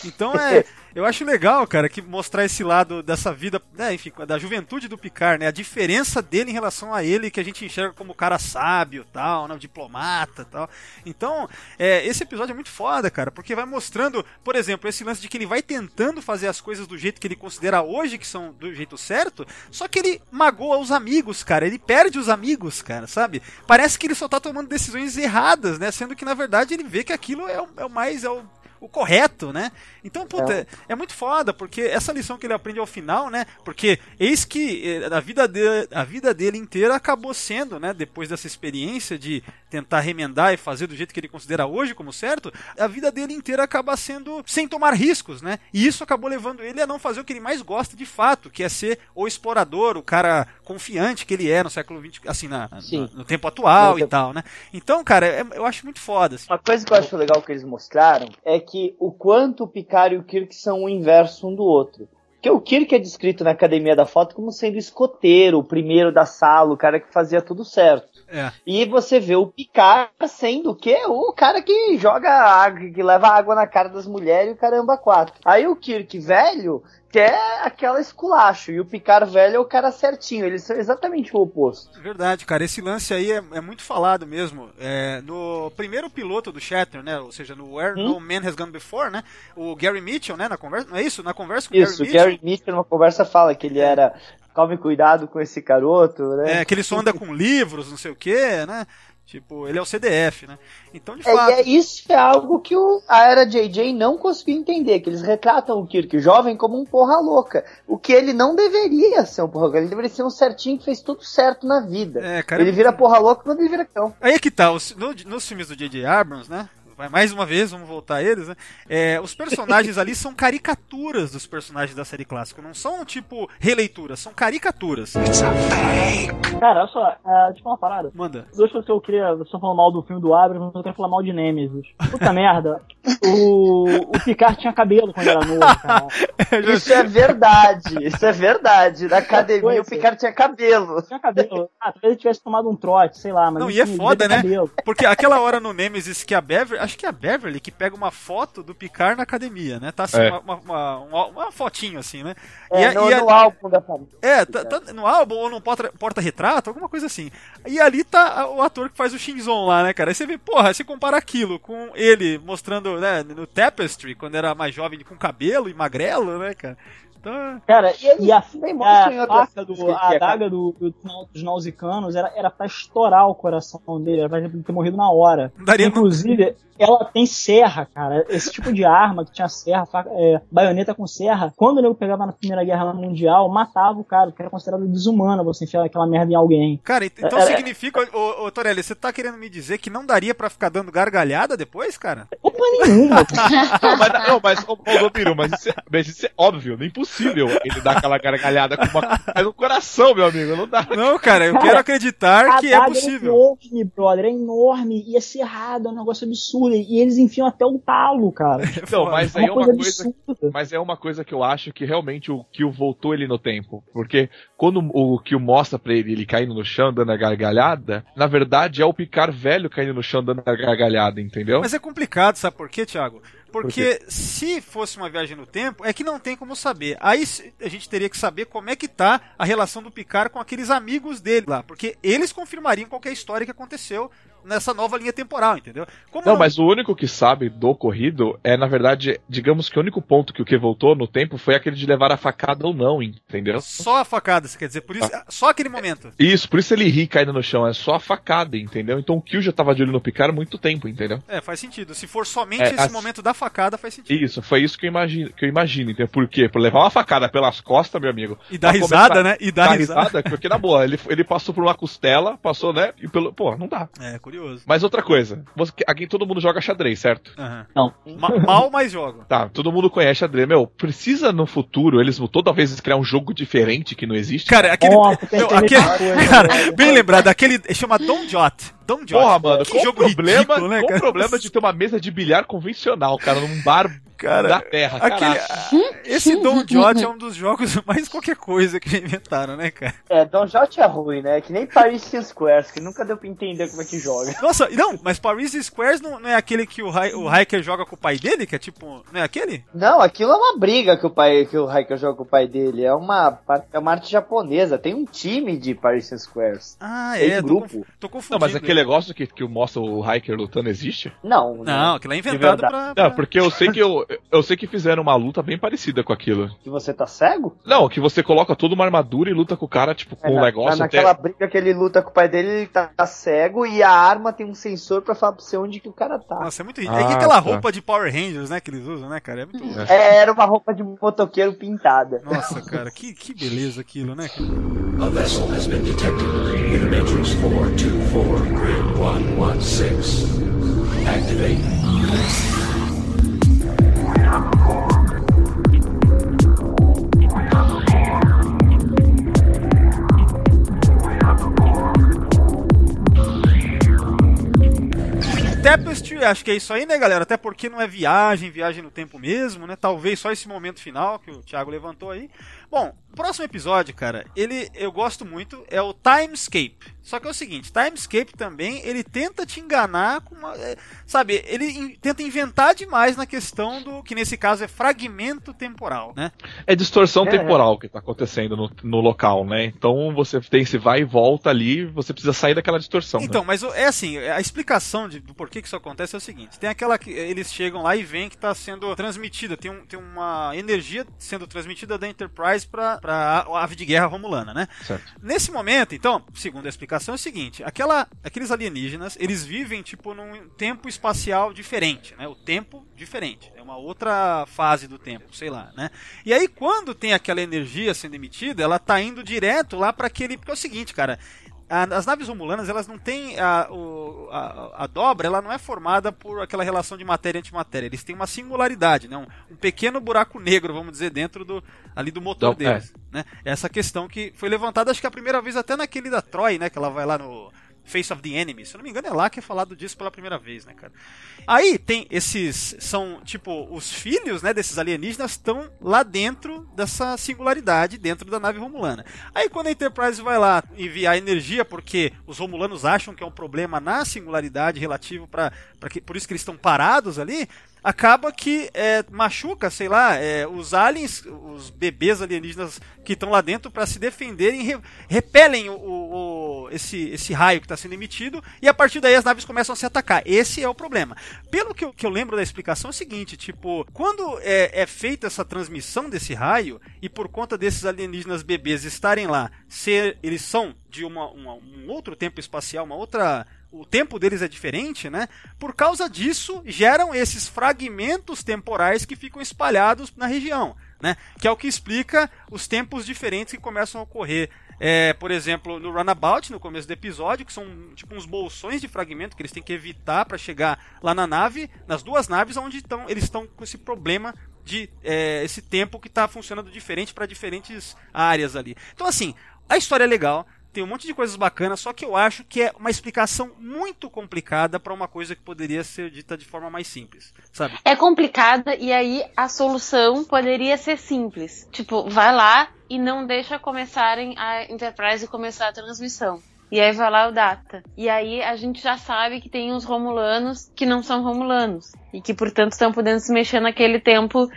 Então é. Eu acho legal, cara, que mostrar esse lado dessa vida, né, enfim, da juventude do Picard, né? A diferença dele em relação a ele, que a gente enxerga como cara sábio, tal, né, diplomata, tal. Então, é, esse episódio é muito foda, cara, porque vai mostrando, por exemplo, esse lance de que ele vai tentando fazer as coisas do jeito que ele considera hoje que são do jeito certo, só que ele magoa os amigos, cara. Ele perde os amigos, cara, sabe? Parece que ele só tá tomando decisões erradas, né? Sendo que na verdade ele vê que aquilo é o, é o mais é o o correto, né? Então, puta, é. é. muito foda, porque essa lição que ele aprende ao final, né? Porque eis que eh, a vida dele, a vida dele inteira acabou sendo, né? Depois dessa experiência de tentar remendar e fazer do jeito que ele considera hoje como certo, a vida dele inteira acaba sendo sem tomar riscos, né? E isso acabou levando ele a não fazer o que ele mais gosta de fato, que é ser o explorador, o cara confiante que ele é no século XX, assim, na, no, no, tempo atual no e tempo. tal, né? Então, cara, é, eu acho muito foda. Assim. Uma coisa que eu acho legal que eles mostraram é que o quanto o Picard e o Kirk são o inverso um do outro. Porque o Kirk é descrito na Academia da Foto como sendo escoteiro, o primeiro da sala, o cara que fazia tudo certo. É. E você vê o Picard sendo o quê? O cara que joga água, que leva água na cara das mulheres e o caramba quatro. Aí o Kirk velho quer aquela esculacho. E o Picard velho é o cara certinho. Eles são exatamente o oposto. Verdade, cara. Esse lance aí é, é muito falado mesmo. É, no primeiro piloto do Shatner, né? Ou seja, no Where hum? No Man Has Gone Before, né? O Gary Mitchell, né? Na conversa. Não é isso? Na conversa com isso, o Gary Mitchell. Isso, o Gary Mitchell numa conversa fala que ele era. Tome cuidado com esse garoto, né? É, que ele só anda com livros, não sei o quê, né? Tipo, ele é o CDF, né? Então, de é, fato. É, isso é algo que o, a era JJ não conseguiu entender, que eles retratam o Kirk jovem como um porra louca. O que ele não deveria ser um porra louca, ele deveria ser um certinho que fez tudo certo na vida. É, cara, ele vira porra louca quando ele vira cão. Aí é que tá, os, no, nos filmes do J.J. Abrams, né? Mais uma vez, vamos voltar a eles, né? É, os personagens ali são caricaturas dos personagens da série clássica. Não são, tipo, releituras, são caricaturas. Cara, olha só, uh, deixa eu falar uma parada. Manda. Duas coisas que eu queria. Você falando mal do filme do Abrams, mas eu quero falar mal de Nemesis. Puta merda. O, o Picard tinha cabelo quando era novo, cara. Isso é verdade. Isso é verdade. Na academia o Picard tinha cabelo. Tinha cabelo. Ah, talvez ele tivesse tomado um trote, sei lá. Mas não, e é foda, né? Cabelo. Porque aquela hora no Nemesis que a Beverly acho que é a Beverly que pega uma foto do Picard na academia, né? Tá assim, é. uma, uma, uma, uma, fotinho assim, né? É, e, no, e no álbum da família. É, tá, tá, no álbum ou no porta-retrato, alguma coisa assim. E ali tá o ator que faz o Shinzon lá, né, cara? Aí você vê, porra, você compara aquilo com ele mostrando, né, no Tapestry, quando era mais jovem, com cabelo e magrelo, né, cara? Então, cara, e, e a, a, a faca do, a adaga do, do, dos nausicanos era, era pra estourar o coração dele, era pra ele ter morrido na hora. Daria Inclusive, ela tem serra, cara. Esse tipo de arma que tinha serra, faca, é, baioneta com serra, quando o nego pegava na Primeira Guerra Mundial, matava o cara, porque era considerado desumano você enfiar aquela merda em alguém. Cara, então é, significa, é, ô, ô Torelli, você tá querendo me dizer que não daria para ficar dando gargalhada depois, cara? Opa nenhuma. não, mas, não, mas, ô, ô, Piru, mas isso, é, mas isso é óbvio, nem impossível ele dar aquela gargalhada com uma. Mas no coração, meu amigo, não dá. Não, cara, eu cara, quero acreditar que é possível. É enorme, brother, é enorme e é cerrado, é um negócio absurdo. E eles enfiam até o talo, cara. Não, mas é aí é uma coisa. Mas é uma coisa que eu acho que realmente o Kill voltou ele no tempo. Porque quando o Kill mostra pra ele ele caindo no chão, dando a gargalhada, na verdade é o Picar velho caindo no chão, dando a gargalhada, entendeu? Mas é complicado, sabe por quê, Thiago? Porque Por se fosse uma viagem no tempo, é que não tem como saber. Aí a gente teria que saber como é que tá a relação do Picard com aqueles amigos dele lá. Porque eles confirmariam qualquer história que aconteceu nessa nova linha temporal, entendeu? Como não, não, mas o único que sabe do ocorrido é, na verdade, digamos que o único ponto que o que voltou no tempo foi aquele de levar a facada ou não, entendeu? Só a facada, você quer dizer, por isso, ah. só aquele momento. Isso, por isso ele ri caindo no chão, é só a facada, entendeu? Então o Kill já tava de olho no Picard há muito tempo, entendeu? É, faz sentido. Se for somente é, esse as... momento da facada, faz sentido. Isso, foi isso que eu imagino, que eu imagino, entendeu? Por quê? Por levar uma facada pelas costas, meu amigo. E dar risada, começar... né? E dar risada. risada. Porque na boa, ele, ele passou por uma costela, passou, né? E pelo. Pô, não dá. É, curioso. Mas outra coisa. Você, aqui todo mundo joga xadrez, certo? Uhum. Não. Ma mal, mas joga. Tá, todo mundo conhece xadrez. Meu, precisa no futuro eles toda vez criar um jogo diferente que não existe? Cara, aquele. Nossa, meu, aquele cara, bem lembrado, aquele. Chama Don Jot. Don Jot. Porra, mano, que qual o jogo problema, ridículo, né, qual o cara? problema de ter uma mesa de bilhar convencional, cara, num bar Cara, da terra, Aquele, esse Don Jot é um dos jogos mais qualquer coisa que inventaram, né, cara? É, Don Jot é ruim, né? Que nem Parisian Squares, que nunca deu pra entender como é que joga. Nossa, não, mas Paris Squares não, não é aquele que o, Hi- o Hiker joga com o pai dele, que é tipo, não é aquele? Não, aquilo é uma briga que o pai, que o Hiker joga com o pai dele. É uma, é uma arte japonesa. Tem um time de Parisian Squares. Ah, Tem é, tô, grupo. conf- tô Não, confundindo. mas aquele negócio que, que mostra o hiker lutando existe? Não, Não, né? aquilo é inventado verdade. pra... Não, pra- porque eu sei que eu, eu sei que fizeram uma luta bem parecida com aquilo. Que você tá cego? Não, que você coloca toda uma armadura e luta com o cara, tipo, com É, um na- negócio na- até. naquela briga que ele luta com o pai dele, ele tá, tá cego e a arma tem um sensor pra falar pra você onde que o cara tá. Nossa, é muito... Ah, é que aquela tá. roupa de Power Rangers, né, que eles usam, né, cara? É muito... É, era uma roupa de motoqueiro pintada. Nossa, cara, que, que beleza aquilo, né? cara? A vessel has been detected in Matrix 424, Grid 116. Activate. Tapestry, acho que é isso aí, né, galera? Até porque não é viagem, viagem no tempo mesmo, né? Talvez só esse momento final que o Thiago levantou aí. Bom, o próximo episódio, cara, ele eu gosto muito, é o Timescape. Só que é o seguinte, Timescape também, ele tenta te enganar com uma, é, sabe, ele in- tenta inventar demais na questão do que nesse caso é fragmento temporal, né? É distorção É. temporal que tá acontecendo no, no local, né? Então você tem esse vai e volta ali, você precisa sair daquela distorção. Então, né? mas é assim, a explicação de- do porquê que isso acontece é o seguinte: tem aquela que eles chegam lá e veem que está sendo transmitida, tem, um- tem uma energia sendo transmitida da Enterprise para a ave de guerra romulana, né? Certo. Nesse momento, então, segundo a explicação, é o seguinte: aquela, aqueles alienígenas eles vivem tipo num tempo espacial diferente, né? O tempo diferente, é uma outra fase do tempo, sei lá, né? E aí quando tem aquela energia sendo emitida, ela tá indo direto lá para aquele, porque é o seguinte, cara. As naves romulanas, elas não têm a, o- a, a dobra, ela não é formada por aquela relação de matéria e antimatéria. Eles têm uma singularidade, né? um, um pequeno buraco negro, vamos dizer, dentro do ali do motor Então, é. deles né? Essa questão que foi levantada, acho que a primeira vez até naquele da Troy, né? Que ela vai lá no Face of the Enemy. Se eu não me engano, é lá que é falado disso pela primeira vez, né, cara? Aí tem esses. São, tipo, os filhos, né, desses alienígenas estão lá dentro dessa singularidade, dentro da nave romulana. Aí quando a Enterprise vai lá enviar energia, porque os romulanos acham que é um problema na singularidade relativo para. Por isso que eles estão parados ali acaba que é, machuca, sei lá, é, os aliens, os bebês alienígenas que estão lá dentro para se defenderem, re- repelem o, o- o- esse, esse raio que está sendo emitido e a partir daí as naves começam a se atacar. Esse é o problema. Pelo que eu, que eu lembro da explicação é o seguinte, tipo, quando é, é feita essa transmissão desse raio e por conta desses alienígenas bebês estarem lá, ser, eles são de uma, uma- um outro tempo espacial, uma outra o tempo deles é diferente, né? Por causa disso, geram esses fragmentos temporais que ficam espalhados na região, né? Que é o que explica os tempos diferentes que começam a ocorrer. É, por exemplo, no Runabout, no começo do episódio, que são tipo uns bolsões de fragmento que eles têm que evitar para chegar lá na nave, nas duas naves onde estão, eles estão com esse problema de é, esse tempo que está funcionando diferente para diferentes áreas ali. Então, assim, a história é legal, tem um monte de coisas bacanas, só que eu acho que é uma explicação muito complicada para uma coisa que poderia ser dita de forma mais simples, sabe? É complicada e aí a solução poderia ser simples. Tipo, vai lá e não deixa começarem a Enterprise começar a transmissão. E aí vai lá o Data. E aí a gente já sabe que tem uns Romulanos que não são Romulanos. E que, portanto, estão podendo se mexer naquele tempo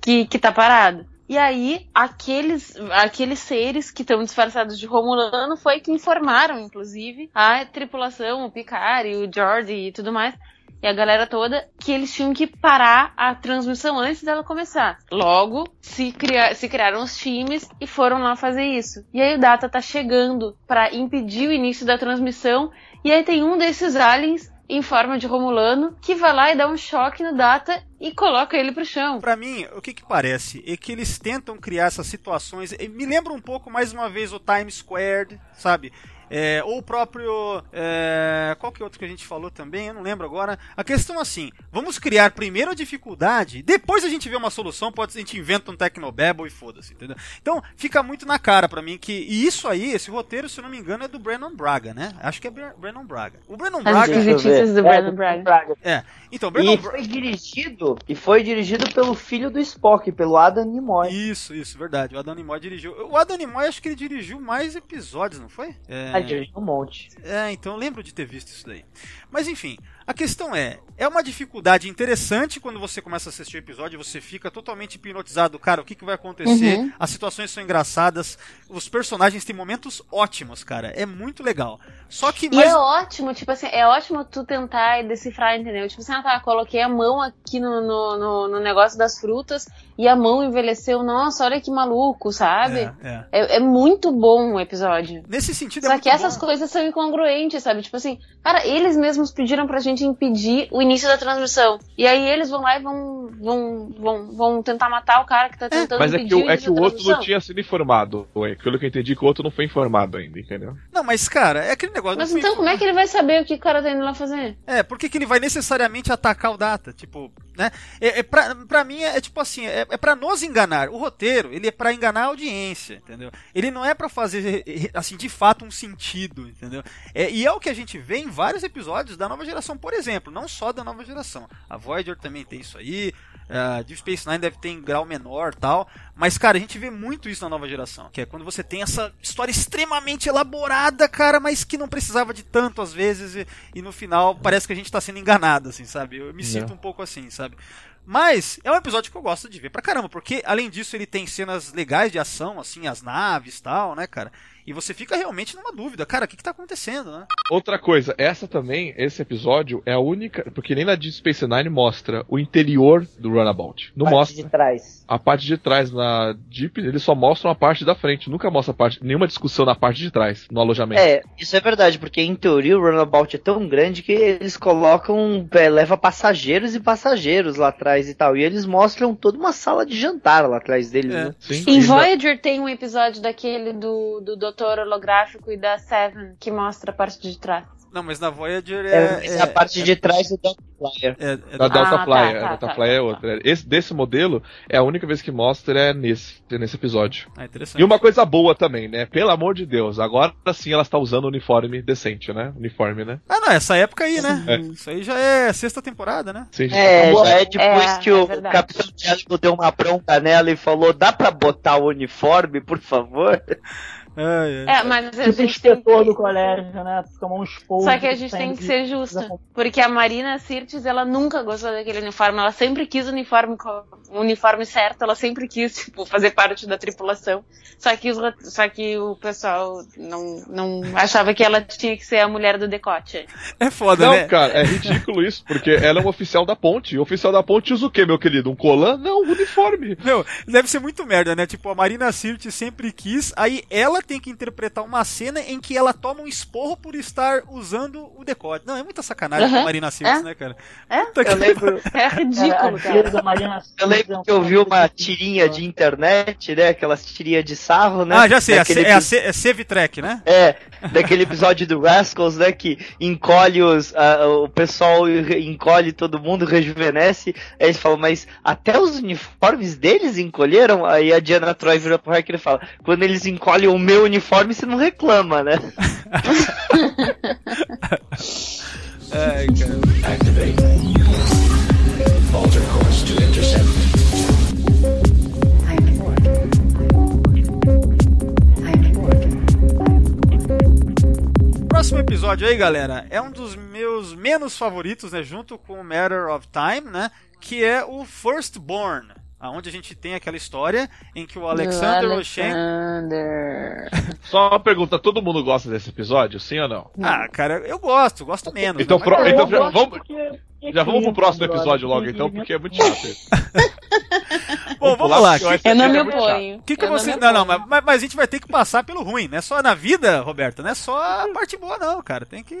que, que tá parado. E aí, aqueles, aqueles seres que estão disfarçados de Romulano foi que informaram, inclusive, a tripulação, o Picard o George e tudo mais, e a galera toda, que eles tinham que parar a transmissão antes dela começar. Logo, se, cria, se criaram os times e foram lá fazer isso. E aí o Data tá chegando para impedir o início da transmissão, e aí tem um desses aliens em forma de Romulano que vai lá e dá um choque no Data e coloca ele pro chão. Pra mim, o que que parece é que eles tentam criar essas situações, me lembra um pouco mais uma vez o Times Squared, sabe? É, ou o próprio. é, qual que é outro que a gente falou também? Eu não lembro agora. A questão assim: vamos criar primeiro a dificuldade, depois a gente vê uma solução, pode a gente inventa um Tecnobabble e foda-se, entendeu? Então fica muito na cara pra mim que. E isso aí, esse roteiro, se eu não me engano, é do Brennan Braga, né? Acho que é Brennan Braga. O Brennan As Braga. esquisitices do É, Brandon Braga. É. Então, Brennan E Braga. foi dirigido, e foi dirigido pelo filho do Spock, pelo Adam Nimoy. Isso, isso, verdade. O Adam Nimoy dirigiu. O Adam Nimoy acho que ele dirigiu mais episódios, não foi? É, Ah, dirigiu um monte. é, então eu lembro de ter visto isso daí. Mas enfim, a questão é, é uma dificuldade interessante quando você começa a assistir o episódio, você fica totalmente hipnotizado, cara, o que, que vai acontecer? Uhum. As situações são engraçadas, os personagens têm momentos ótimos, cara. É muito legal. Só que E mas, é ótimo, tipo assim, é ótimo tu tentar decifrar, entendeu? Tipo assim, ah tá, coloquei a mão aqui no, no, no, no negócio das frutas e a mão envelheceu. Nossa, olha que maluco, sabe? é, é. É, é muito bom o episódio. Nesse sentido é Só que essas bom. coisas são incongruentes, sabe? Tipo assim, cara, eles mesmos pediram pra gente impedir o início da transmissão. E aí eles vão lá e vão, vão, vão, vão tentar matar o cara que tá tentando Mas é impedir que, o é que o outro não tinha sido informado. Pelo que eu entendi, que o outro não foi informado ainda, entendeu? Não, mas cara, é aquele negócio. Mas então como é que ele vai saber o que o cara tá indo lá fazer? É, por que, que ele vai necessariamente atacar o Data? Tipo, né? É, é pra, pra mim é, é tipo assim, é, é para nos enganar. O roteiro, ele é pra enganar a audiência, entendeu? Ele não é pra fazer, assim, de fato um sentido, entendeu? É, e é o que a gente vê em vários episódios da nova geração, por exemplo, não só da nova geração. A Voyager também tem isso aí, a Deep Space Nine deve ter em grau menor tal. Mas, cara, a gente vê muito isso na nova geração. Que é quando você tem essa história extremamente elaborada, cara, mas que não precisava de tanto às vezes. E, e no final parece que a gente tá sendo enganado, assim, sabe? Eu me sinto um pouco assim, sabe? Mas é um episódio que eu gosto de ver pra caramba, porque além disso ele tem cenas legais de ação, assim, as naves e tal, né, cara? E você fica realmente numa dúvida, cara, o que, que tá acontecendo, né? Outra coisa, essa também, esse episódio é a única. Porque nem na Deep Space Nine mostra o interior do Runabout. Não Parte mostra. de trás. A parte de trás na Deep, eles só mostram a parte da frente. Nunca mostra a parte, nenhuma discussão na parte de trás, no alojamento. É, isso é verdade, porque em teoria o runabout é tão grande que eles colocam, é, leva passageiros e passageiros lá atrás e tal. E eles mostram toda uma sala de jantar lá atrás deles, É. né? Sim, Em. Voyager tem um episódio daquele do, do Doutor Holográfico e da Seven que mostra a parte de trás. Não, mas na Voyager É, é. mas a parte de trás do Delta Flyer. é- é Da da- Delta Ah, Flyer, tá, a tá, Delta tá, Flyer é tá, outra. Esse, desse modelo, é a única vez que mostra é nesse, nesse episódio. Ah, interessante. E uma coisa boa também, né? Pelo amor de Deus, agora sim ela está usando uniforme decente, né? Uniforme, né? Ah, não, essa época aí, né? É. Isso aí já é sexta temporada, né? Sim, É, já é depois É, que é o verdade. Capitão Diálogo deu uma bronca nela e falou: dá pra botar o uniforme, por favor? Ai. É, mas a gente tem inspetor que... do colégio, né? Tomar um esporro. Só que a gente tem que ser justa. Porque a Marina Sirtis, ela nunca gostou daquele uniforme. Ela sempre quis o uniforme, o uniforme certo. Ela sempre quis, tipo, fazer parte da tripulação. Só que, os, só que o pessoal não, não achava que ela tinha que ser a mulher do decote. É foda, Não, né? cara, é ridículo isso, porque ela é uma oficial da ponte. E o oficial da ponte usa o quê, meu querido? Um colã? Não, um uniforme. Meu, deve ser muito merda, né? Tipo, a Marina Sirtis sempre quis, aí ela tem que interpretar uma cena em que ela toma um esporro por estar usando o decote. Não, é muita sacanagem com a. Marina Sirtis, É. né, cara? É? Puta que- Eu lembro, É ridículo, a cara. da Marina eu lembro que eu vi uma tirinha de internet, né? Aquelas tirinhas de sarro, né? Ah, já sei, é a, Daquele é a, epi- Se- é Save Track, né? É, daquele episódio do Rascals, né? Que encolhe os. a- o pessoal encolhe todo mundo, rejuvenesce. Aí eles falam, mas até os uniformes deles encolheram? Aí a Diana Troy vira pro Hacker e fala: quando eles encolhem o meu uniforme, você não reclama, né? Ai, cara. Próximo episódio aí, galera, é um dos meus menos favoritos, né? Junto com Matter of Time, né? Que é o Firstborn. Onde a gente tem aquela história em que o Alexander. Alexander. Só uma pergunta, todo mundo gosta desse episódio, sim ou não? Ah, cara, eu gosto, gosto menos. Então, né? pro- então já, vamos, porque- já vamos pro próximo episódio logo, então, porque é muito chato. Bom, vamos lá. eu não me é oponho. Que, que você. Não, não, mas, mas a gente vai ter que passar pelo ruim, não é só na vida, Roberto, não é só a parte boa, não, cara. Tem que.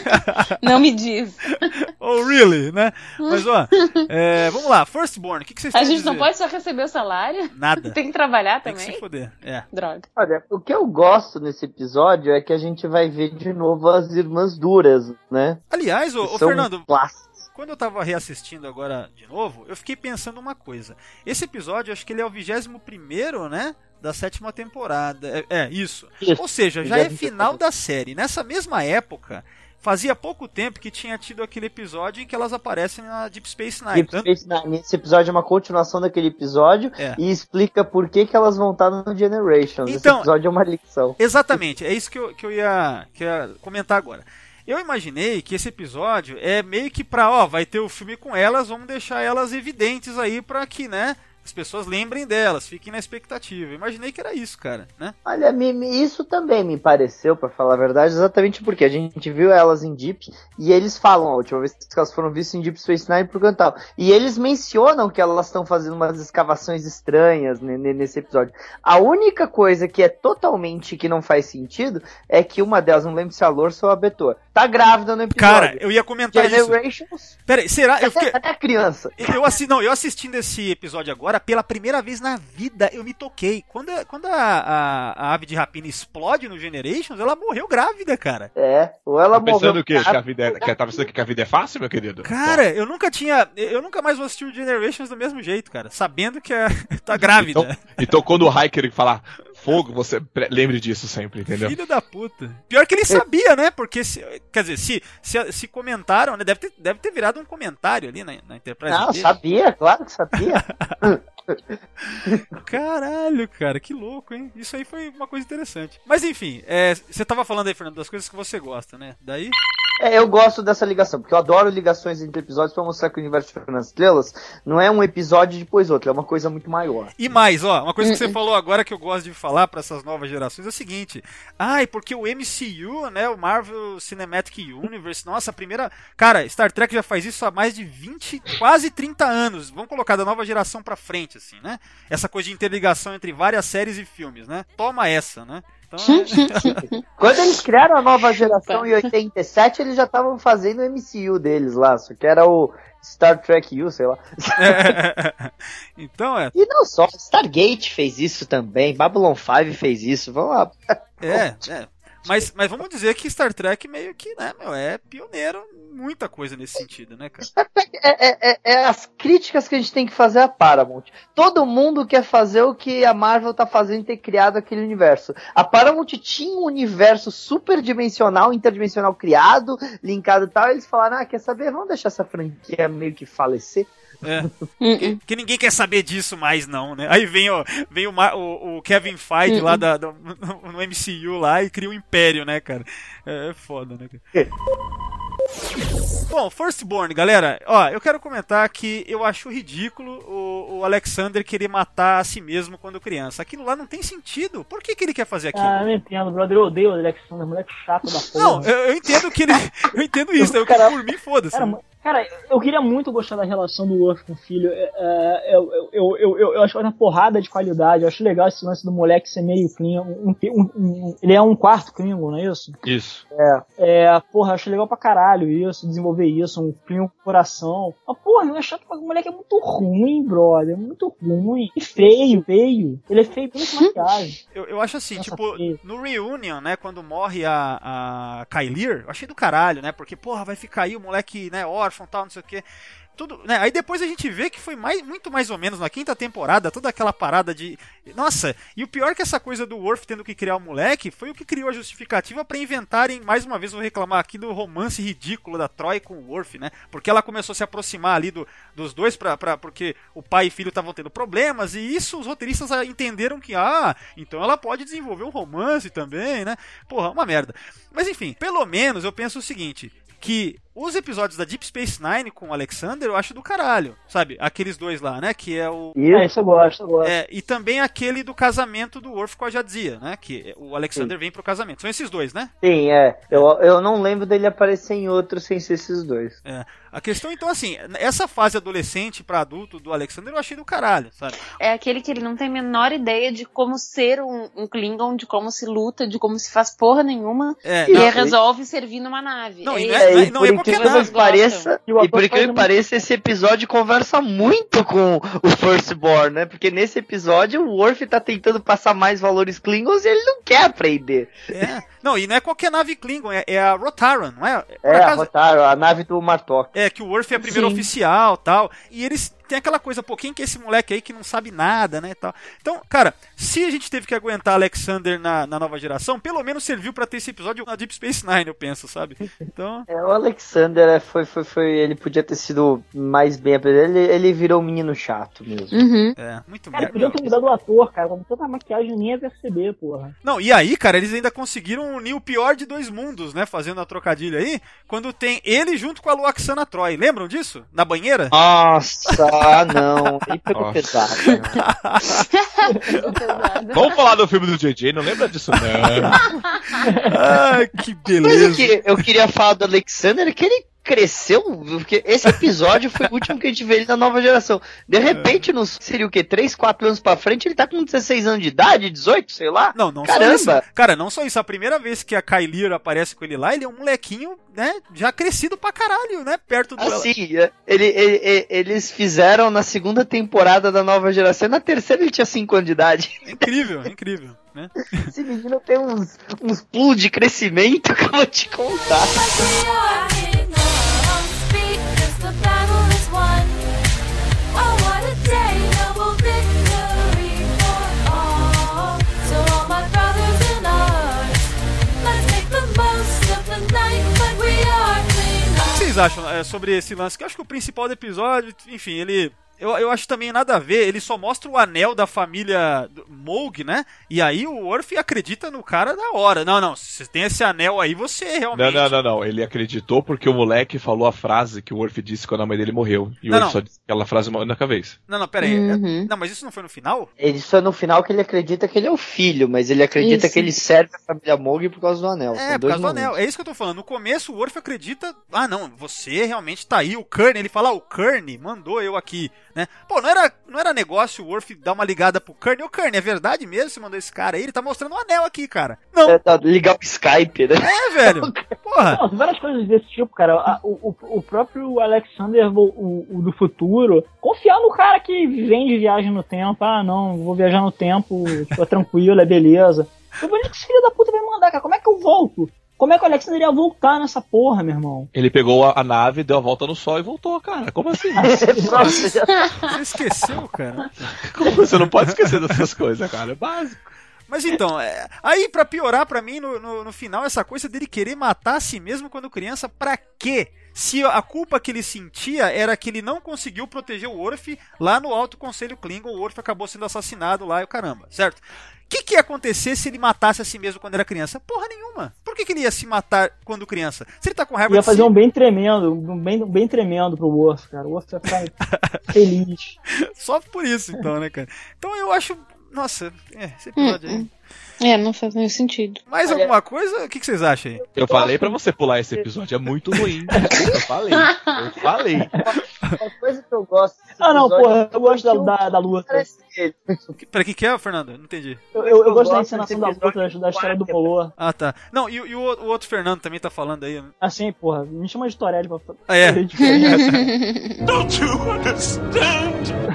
Não me diz. oh, really, né? Mas, ó, é, vamos lá. Firstborn, o que, que vocês A têm gente dizer? não pode só receber o salário? Nada. Tem que trabalhar Tem que também? se foder. É. Droga. Olha, o que eu gosto nesse episódio é que a gente vai ver de novo as irmãs duras, né? Aliás, ô, ô Fernando, clássicos. quando eu tava reassistindo agora de novo, eu fiquei pensando uma coisa. Esse episódio, acho que ele é o 21 né? Da sétima temporada. É, é, isso. Isso. Ou seja, já é 21º. final da série. Nessa mesma época, fazia pouco tempo que tinha tido aquele episódio em que elas aparecem na Deep Space Nine. Deep Tanto- Space Nine. Esse episódio é uma continuação daquele episódio É. e explica por que, que elas vão estar no Generations. Esse Então- episódio é uma lição. Exatamente, é isso que eu, que eu ia, que eu ia comentar agora. Eu imaginei que esse episódio é meio que pra, ó, vai ter o filme com elas, vamos deixar elas evidentes aí pra que, né, as pessoas lembrem delas, fiquem na expectativa. Imaginei que era isso, cara, né? Olha, me- me- isso também me pareceu, pra falar a verdade, exatamente porque a gente viu elas em Deep e eles falam, a última vez que elas foram vistas em Deep Space Nine por cantal. E eles mencionam que elas estão fazendo umas escavações estranhas ne- ne- nesse episódio. A única coisa que é totalmente que não faz sentido é que uma delas, não lembro se é a Lorsa ou a Betor, tá grávida no episódio. Cara, eu ia comentar isso. Generations, Pera aí, será? Eu fiquei. até a criança. Eu, assi... não, eu assistindo esse episódio agora, pela primeira vez na vida, eu me toquei. Quando, a- quando a, a, a ave de rapina explode no Generations, ela morreu grávida, cara. É, ou ela Tá pensando morreu o quê? Que a, vida é, que, tá pensando que a vida é fácil, meu querido? Cara, eu nunca tinha. Eu nunca mais vou assistir o Generations do mesmo jeito, cara. Sabendo que a, tá grávida. Então, então quando o Hiker falar fogo, você lembre disso sempre, entendeu? Filho da puta. Pior que ele sabia, né? Porque, se, quer dizer, se, se, se comentaram, né? Deve ter, deve ter virado um comentário ali na, na Enterprise. Não, dele. sabia, claro que sabia. Caralho, cara, que louco, hein? Isso aí foi uma coisa interessante. Mas enfim, é, você tava falando aí, Fernando, das coisas que você gosta, né? Daí. É, eu gosto dessa ligação, porque eu adoro ligações entre episódios pra mostrar que o universo de Fernando Estrelas não é um episódio depois outro, é uma coisa muito maior. E mais, ó, uma coisa que você falou agora que eu gosto de falar pra essas novas gerações é o seguinte: ai, porque o MCU, né, o Marvel Cinematic Universe, nossa, a primeira. Cara, Star Trek já faz isso há mais de 20, quase 30 anos. Vamos colocar da nova geração pra frente, assim, né? Essa coisa de interligação entre várias séries e filmes, né? Toma essa, né? Então, é- Quando eles criaram a nova geração em 87, eles já estavam fazendo o MCU deles lá, só que era o Star Trek U, sei lá. então é. E não só, Stargate fez isso também, Babylon 5 fez isso, vamos lá. É, é. Mas, mas vamos dizer que Star Trek meio que, né, meu, é pioneiro em muita coisa nesse sentido, né, cara? É, é- é- é as críticas que a gente tem que fazer à Paramount. Todo mundo quer fazer o que a Marvel tá fazendo ter criado aquele universo. A Paramount tinha um universo superdimensional, interdimensional criado, linkado e tal, e eles falaram, ah, quer saber, vamos deixar essa franquia meio que falecer. É. Que, que ninguém quer saber disso mais, não, né? Aí vem, ó, vem o, o- o Kevin Feige lá da, do- no MCU lá e cria um império, né, cara? É, é foda, né, cara? Bom, Firstborn, galera, ó, eu quero comentar que eu acho ridículo o, o Alexander querer matar a si mesmo quando criança. Aquilo lá não tem sentido. Por que, que ele quer fazer aquilo? Ah, eu não entendo, brother. Eu odeio o Alexander, moleque chato da porra. não, eu, eu entendo que ele. Eu entendo isso, eu, Cara, por mim, foda-se. Cara, cara, eu queria muito gostar da relação do Worf com o filho. É, é, eu, eu, eu, eu, eu acho uma porrada de qualidade. Eu acho legal esse lance do moleque ser meio Klingon. Um, um- um- ele é um quarto Klingon, não é isso? Isso. É, porra, eu acho legal pra caralho isso, desenvolver isso, um Klingon com coração. Mas, porra, é chato, porque o moleque é muito ruim, brother. Muito ruim. E feio, feio. Ele é feio com muita maquiagem. Eu, eu acho assim, Nossa, tipo, feio. no Reunion, né, quando morre a, a Kylir, eu achei do caralho, né, porque, porra, vai ficar aí o moleque, né, órfão tal, não sei o que. Tudo, né, aí depois a gente vê que foi mais, muito mais ou menos na quinta temporada, toda aquela parada de. Nossa, e o pior que essa coisa do Worf tendo que criar o moleque foi o que criou a justificativa pra inventarem, mais uma vez vou reclamar aqui do romance ridículo da Troy com o Worf, né? Porque ela começou a se aproximar ali do, dos dois pra, pra, porque o pai e filho estavam tendo problemas, e isso os roteiristas entenderam que, ah, então ela pode desenvolver um romance também, né? Porra, uma merda. Mas enfim, pelo menos eu penso o seguinte, que os episódios da Deep Space Nine com o Alexander eu acho do caralho, sabe? Aqueles dois lá, né? Que é o. É, isso eu gosto, eu gosto. É, e também aquele do casamento do Worf com a Jadzia, né? Que o Alexander vem pro casamento. São esses dois, né? Sim, é. Eu, eu não lembro dele aparecer em outro sem ser esses dois. É. A questão, então, assim, essa fase adolescente pra adulto do Alexander eu achei do caralho, sabe? É aquele que ele não tem a menor ideia de como ser um, um Klingon, de como se luta, de como se faz porra nenhuma. É, E não, resolve servir numa nave. Não, é e não é- É, e não por é qualquer incrível nave. que pareça, E por que um- pareça, esse episódio conversa muito com o Firstborn, né? Porque nesse episódio o Worf tá tentando passar mais valores Klingons e ele não quer aprender. É. Não, e não é qualquer nave Klingon, é, é a Rotaran, não é? É, a Rotaro, a nave do Martok. É, que o Worf é a primeira Sim. oficial tal. E eles têm aquela coisa, pô, quem que é esse moleque aí que não sabe nada, né? Tal. Então, cara, se a gente teve que aguentar Alexander na, na nova geração, pelo menos serviu pra ter esse episódio na Deep Space Nine, eu penso, sabe? Então. É, o Alexander é, foi, foi, foi. Ele podia ter sido mais bem. Ele, ele virou um menino chato mesmo. Uhum. É, muito Cara, merda. podiam ter mudado o ator, cara. Com tanta maquiagem nem ia perceber, porra. Não, e aí, cara, eles ainda conseguiram unir o pior de dois mundos, né? Fazendo a trocadilha aí, quando tem ele junto com a Luaxana Troy. Lembram disso? Na banheira? Nossa, ah, não. Ele pegou Nossa. pesado. né? Vamos falar do filme do JJ, não lembra disso não. Ai, que Mas eu, beleza. que- eu queria falar do Alexander que ele cresceu, porque esse episódio foi o último que a gente vê ele na nova geração. De repente, nos, seria o quê? 3, 4 anos pra frente, ele tá com 16 anos de idade, 18, sei lá. Não, não Caramba. só isso. Cara, não só isso. A primeira vez que a Kylie aparece com ele lá, ele é um molequinho, né? Já crescido pra caralho, né? Perto do. Assim, é, ele, ele- ele- eles fizeram na segunda temporada da nova geração, e na terceira ele tinha 5 anos de idade. É incrível, é incrível, né? Esse menino tem uns, uns pulos de crescimento que eu vou te contar. Vocês acham é, sobre esse lance? Que eu acho que o principal do episódio, enfim, ele. Eu, eu acho também nada a ver, ele só mostra o anel da família Moog, né? E aí o Worf acredita no cara na hora. Não, não, se você tem esse anel aí, você Não, realmente. não, não, não. Ele acreditou porque o moleque falou a frase que o Worf disse quando a mãe dele morreu. E o Não, não. só disse aquela frase uma única vez. Não, não, pera aí. é- Uhum. Não, mas isso não foi no final? Ele só no final que ele acredita que ele é o filho, mas ele acredita Isso. que ele serve a família Moog por causa do anel. É, por causa do anel. É isso que eu tô falando. No começo, o Worf acredita. Ah, não, você realmente tá aí. O Kearney, ele fala, ah, o Kearney mandou eu aqui, né? Pô, não era, não era negócio o Worf dar uma ligada pro Kearney. Ô, Kearney, é verdade mesmo? Você mandou esse cara aí? Ele tá mostrando o anel aqui, cara. Não, É, tá, ligar o Skype, né? é, velho. Porra. Não, tem várias coisas desse tipo, cara. A- o, o, o próprio Alexander o, o- do futuro, confiar no cara que vem de viagem no tempo. Ah, não, vou viajar no tempo, tipo, é tranquilo, é beleza. Eu falei, que esse filho da puta vai mandar, cara? Como é que eu volto? Como é que o Alexander ia voltar nessa porra, meu irmão? Ele pegou a, a nave, deu a volta no sol e voltou, cara. Como assim? Já- Você esqueceu, cara. Como você não pode esquecer dessas coisas, cara? É básico. Mas então, é, aí pra piorar pra mim no, no, no final, essa coisa dele querer matar a si mesmo quando criança, pra quê? Se a culpa que ele sentia era que ele não conseguiu proteger o Worf lá no Alto Conselho Klingon, o Worf acabou sendo assassinado lá e o caramba, certo? O que, que ia acontecer se ele matasse a si mesmo quando era criança? Porra nenhuma. Por que, que ele ia se matar quando criança? Se ele tá com raiva Ia de fazer si, um bem tremendo, um bem, um bem tremendo pro Worf, cara. O Worf ia ficar feliz. só por isso, então, né, cara? Então eu acho. Nossa, é, esse episódio aí. É, não faz nenhum sentido. Mais Olha- alguma coisa? O que, que vocês acham aí? Eu falei pra você pular esse episódio, é muito ruim. Eu falei, eu falei. Uma coisa que eu gosto. Ah, não, porra, é eu gosto da, da, da luta. Pra que que é, Fernando? Não entendi. Eu, eu, eu gosto da encenação da luta, da, da história do quarta. Molor. Ah, tá. Não, e, o- e o, o outro Fernando também tá falando aí. né? Assim, porra, me chama de Torelli pra Ah, é. fazer diferença.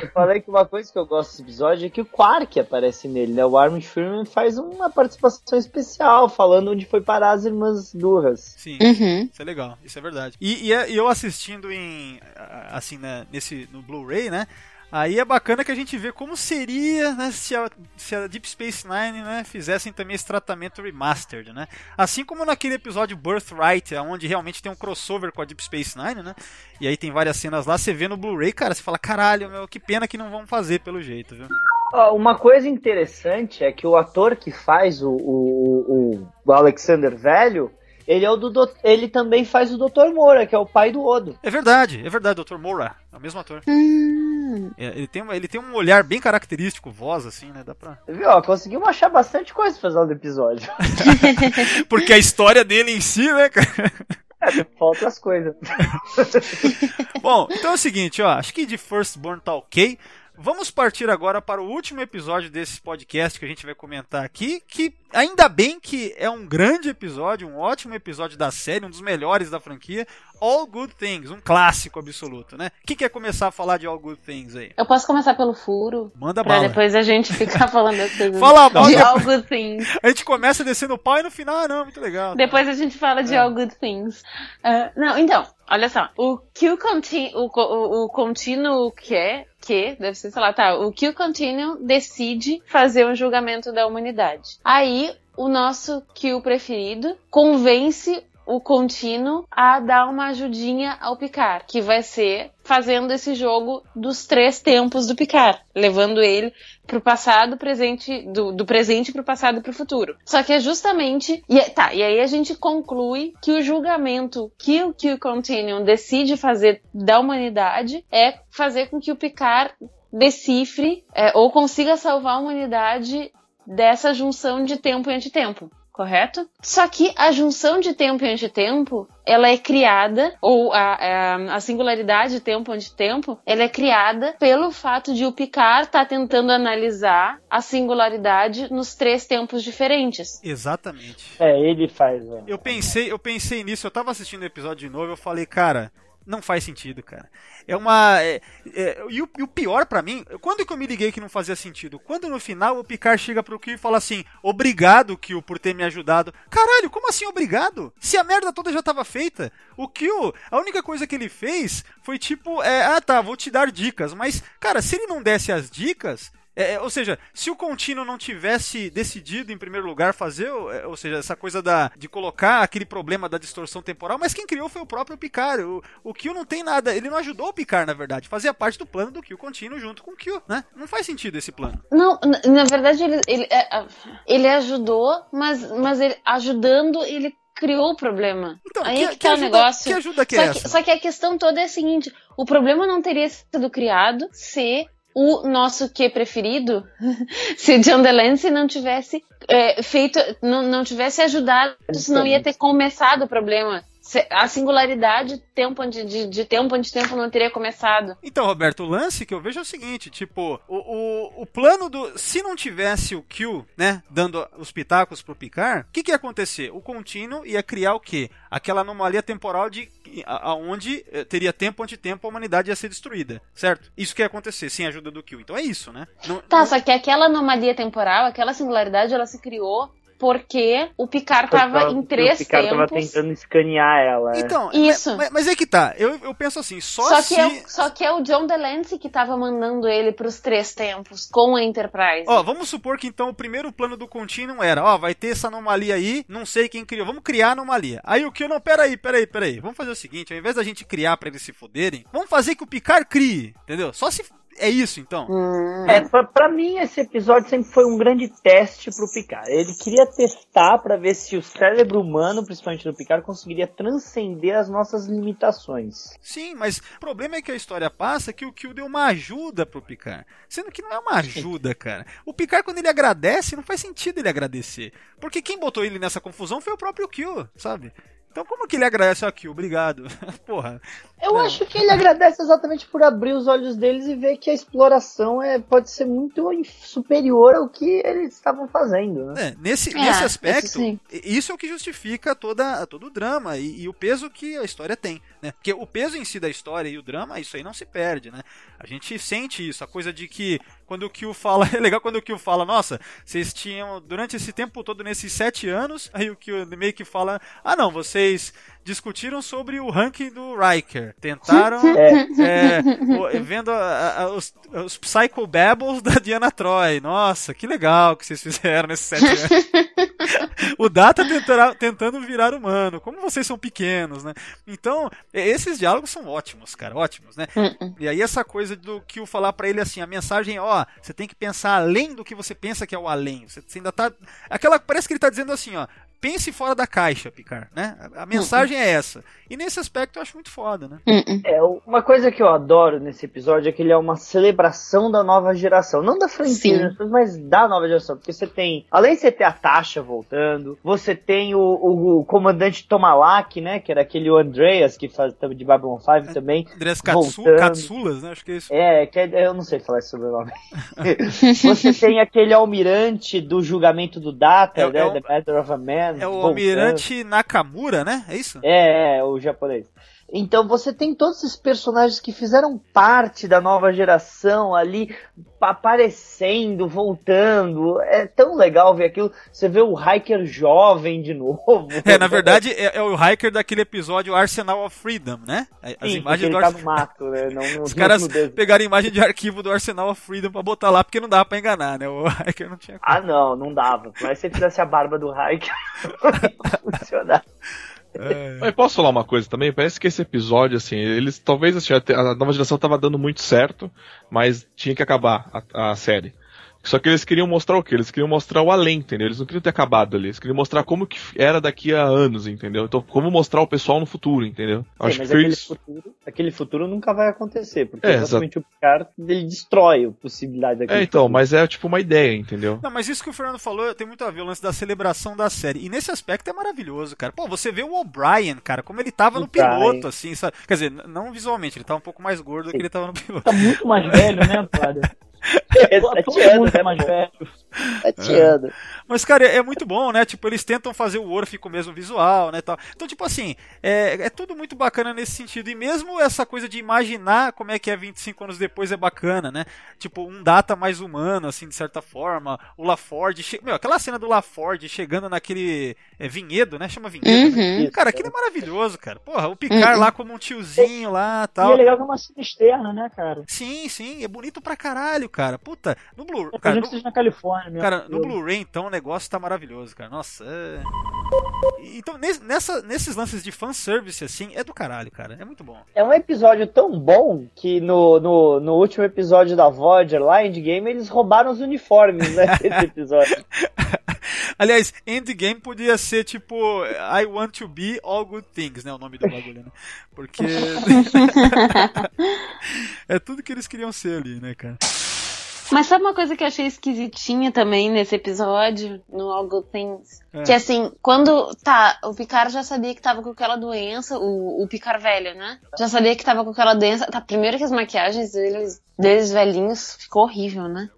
Eu falei que uma coisa que eu gosto desse episódio é que o Quark aparece nele, né? O Armin Freeman faz uma participação especial, falando onde foi parar as irmãs Durras. Sim. Uhum. Isso é legal, isso é verdade. E, e é- e eu assistindo em. ah, assim, né, nesse, no Blu-ray, né? Aí é bacana que a gente vê como seria né, se, a, se a Deep Space Nine né, fizessem também esse tratamento remastered, né? Assim como naquele episódio Birthright, onde realmente tem um crossover com a Deep Space Nine, né? E aí tem várias cenas lá, você vê no Blu-ray, cara, você fala, caralho, meu, que pena que não vão fazer pelo jeito, viu? Uma coisa interessante é que o ator que faz o, o, o Alexander velho, ele é o do Dot- ele também faz o Dr. Moura, que é o pai do Odo. É verdade, é verdade, Dr. Moura, é o mesmo ator. Hum. É, ele, tem, ele tem um olhar bem característico, voz, assim, né? Dá pra. Viu? Ó, conseguimos achar bastante coisa pra fazer no episódio. Porque a história dele em si, né, cara? Falta as coisas. Bom, então é o seguinte, ó, acho que de Firstborn tá ok. Vamos partir agora para o último episódio desse podcast que a gente vai comentar aqui, que ainda bem que é um grande episódio, um ótimo episódio da série, um dos melhores da franquia, All Good Things, um clássico absoluto, né? Quem quer começar a falar de All Good Things aí? Eu posso começar pelo furo? Manda Pra bala. depois a gente ficar falando das coisas. Fala mal de. All Good Things. A gente começa descendo o pau e no final, ah, não, muito legal. Depois a gente fala de É. All Good Things. Ah, não, então, olha só. O Q conti o, o, o contínuo que é, que, deve ser, sei lá, tá. O Q Continuum decide fazer um julgamento da humanidade. Aí, o nosso Q preferido convence o contínuo a dar uma ajudinha ao Picard, que vai ser fazendo esse jogo dos três tempos do Picard, levando ele pro passado, presente, do, do presente pro passado e pro futuro. Só que é justamente, e, é- tá, e aí a gente conclui que o julgamento que o Q Continuum decide fazer da humanidade é fazer com que o Picard decifre é, ou consiga salvar a humanidade dessa junção de tempo e antitempo. Correto? Só que a junção de tempo e antitempo, ela é criada, ou a, a, a singularidade tempo-antitempo, ela é criada pelo fato de o Picard estar tentando analisar a singularidade nos três tempos diferentes. Exatamente. É, ele faz. é. Eu pensei, eu pensei nisso, eu tava assistindo o episódio de novo, eu falei, cara, não faz sentido, cara. É uma. é- é- e, o, e o pior pra mim, quando que eu me liguei que não fazia sentido? Quando no final o Picard chega pro Kill e fala assim: Obrigado, Kill, por ter me ajudado. Caralho, como assim obrigado? Se a merda toda já tava feita. O Kill, a única coisa que ele fez foi tipo: é, Ah tá, vou te dar dicas. Mas, cara, se ele não desse as dicas. É, é, ou seja, se o contínuo não tivesse decidido em primeiro lugar fazer, o- é, ou seja, essa coisa da, de colocar aquele problema da distorção temporal, mas quem criou foi o próprio Picard. O, o Kill não tem nada, ele não ajudou o Picard, na verdade, fazia parte do plano do Kill contínuo junto com o Kill, né? Não faz sentido esse plano. Não, na, na verdade ele, ele, é, ele ajudou, mas, mas ele, ajudando ele criou o problema. Então, Aí que, é que, que tá o ajuda, negócio. que ajuda que só, é que, só que a questão toda é a seguinte: o problema não teria sido criado se o nosso que preferido, se John Delancey não tivesse é, feito, não, não tivesse ajudado, senão ia ter começado o problema. A singularidade tempo de, de, de tempo de tempo não teria começado. Então, Roberto, o lance que eu vejo é o seguinte, tipo, o, o, o plano do... Se não tivesse o Q, né, dando os pitacos pro Picard, o que, que ia acontecer? O contínuo ia criar o quê? Aquela anomalia temporal de aonde eh, teria tempo antitempo a humanidade ia ser destruída, certo? Isso que ia acontecer, sem a ajuda do Q. Então é isso, né? Não- Tá, não- só que aquela anomalia temporal, aquela singularidade, ela se criou porque o Picard tava em três o Picard tava tempos. tentando escanear ela. é. Então, Isso. Mas, mas é que tá, eu, eu penso assim, só, Só se... que, é, só que é o John Delancey que tava mandando ele pros três tempos com a Enterprise. Ó, vamos supor que então o primeiro plano do contínuo era, ó, vai ter essa anomalia aí, não sei quem criou, vamos criar a anomalia. Aí o que não, peraí, peraí, peraí, vamos fazer o seguinte, ao invés da gente criar pra eles se foderem, vamos fazer que o Picard crie, entendeu? Só se é isso então. Hum. É, pra, pra mim esse episódio sempre foi um grande teste pro Picard. Ele queria testar pra ver se o cérebro humano, principalmente do Picard, conseguiria transcender as nossas limitações. Sim, mas o problema é que a história passa que o Kill deu uma ajuda pro Picard. Sendo que não é uma ajuda, cara. O Picard, quando ele agradece, não faz sentido ele agradecer. Porque quem botou ele nessa confusão foi o próprio Kill, sabe? Então como que ele agradece ao Kill? Obrigado. Porra. Eu É. acho que ele agradece exatamente por abrir os olhos deles e ver que a exploração é, pode ser muito superior ao que eles estavam fazendo, né? É, nesse, É, nesse aspecto, isso é o que justifica toda, todo o drama e, e o peso que a história tem. Né? Porque o peso em si da história e o drama, isso aí não se perde. Né? A gente sente isso, a coisa de que quando o Kill fala. É legal quando o Kill fala, nossa, vocês tinham, durante esse tempo todo, nesses sete anos, aí o Kill meio que fala, ah não, vocês discutiram sobre o ranking do Riker. Tentaram. é, o- vendo a- a- os, os Psychobabbles da Diana Troy. Nossa, que legal que vocês fizeram nesses sete anos. o Data tentará- tentando virar humano. Como vocês são pequenos, né? Então, esses diálogos são ótimos, cara, ótimos, né? E aí essa coisa do que o falar pra ele assim, a mensagem é, ó, você tem que pensar além do que você pensa que é o além. Você, você ainda tá aquela parece que ele tá dizendo assim, ó, pense fora da caixa, Picard, né? A, a mensagem é essa. E nesse aspecto eu acho muito foda, né? hum, É, uma coisa que eu adoro nesse episódio é que ele é uma celebração da nova geração. Não da franquia, Sim. mas da nova geração. Porque você tem, além de você ter a Tasha voltando, voltando. Você tem o, o, o comandante Tomalak, né? Que era aquele Andreas que faz de Babylon 5 também. Andrés Katsu, voltando. Katsulas, né? Acho que é isso. É, que é- eu não sei falar esse sobrenome. Você tem aquele almirante do julgamento do Data, É- né? é o- The Matter of a Man. É o voltando. Almirante Nakamura, né? É isso? É, é, o japonês. Então você tem todos esses personagens que fizeram parte da nova geração ali pa- aparecendo, voltando. É tão legal ver aquilo. Você vê o Hiker jovem de novo. É, na verdade, é, é o hiker daquele episódio Arsenal of Freedom, né? As Sim, imagens do tá no mato, né? Não, no, Os caras pegaram a imagem de arquivo do Arsenal of Freedom pra botar lá, porque não dava pra enganar, né? O hiker não tinha como. Ah, não, não dava. Mas se fizesse a barba do Hiker, não ia funcionar. É. Mas posso falar uma coisa também? Parece que esse episódio, assim, eles talvez assim, a nova geração tava dando muito certo, mas tinha que acabar a, a série. Só que eles queriam mostrar o quê? Eles queriam mostrar o além, entendeu? Eles não queriam ter acabado ali. Eles queriam mostrar como que era daqui a anos, entendeu? Então, como mostrar o pessoal no futuro, entendeu? Sim, Acho que mas foi aquele isso. futuro, aquele futuro nunca vai acontecer, porque É, exatamente o Picard ele destrói a possibilidade daquele É, então, futuro. mas é tipo uma ideia, entendeu? Não, mas isso que o Fernando falou tem muito a ver, o lance da celebração da série. E nesse aspecto é maravilhoso, cara. Pô, você vê o O'Brien, cara, como ele tava no O'Brien. piloto, assim, sabe? Quer dizer, não visualmente, ele tava um pouco mais gordo do que ele tava no piloto. Tá muito mais velho, né, brother? É, Todo sete mundo anos, tá né, mais velho. Sete anos. Mas, cara, é, é muito bom, né? Tipo, eles tentam fazer o Orf com o mesmo visual, né? Tal. Então, tipo assim, é, é tudo muito bacana nesse sentido. E mesmo essa coisa de imaginar como é que é 25 anos depois é bacana, né? Tipo, um data mais humano, assim, de certa forma. O LaForge. Che... Meu, aquela cena do LaForge chegando naquele é, vinhedo, né? Chama vinhedo, né? Uhum. Cara, aquilo é maravilhoso, cara. Porra, o Picard lá como um tiozinho lá E tal. é legal que é uma cena externa, né, cara? Sim, sim, é bonito pra caralho, cara. Puta, no Blu-ray. Cara, no- que na Califórnia. Cara, no Blu-ray, então, o negócio tá maravilhoso, cara. Nossa, é... Então, nes- nessa, nesses lances de fanservice, assim, é do caralho, cara. É muito bom. É um episódio tão bom que no, no, no último episódio da Voyager, lá Endgame, eles roubaram os uniformes, né? Esse episódio. Aliás, Endgame podia ser tipo I want to be all good things, né? O nome do bagulho, né? Porque. é tudo que eles queriam ser ali, né, cara? Mas sabe uma coisa que eu achei esquisitinha também nesse episódio, no All Good Things? É. Que assim, quando. Tá, o Picard já sabia que tava com aquela doença, o, o Picard velho, né? Já sabia que tava com aquela doença. Tá, primeiro que as maquiagens deles, deles velhinhos ficou horrível, né?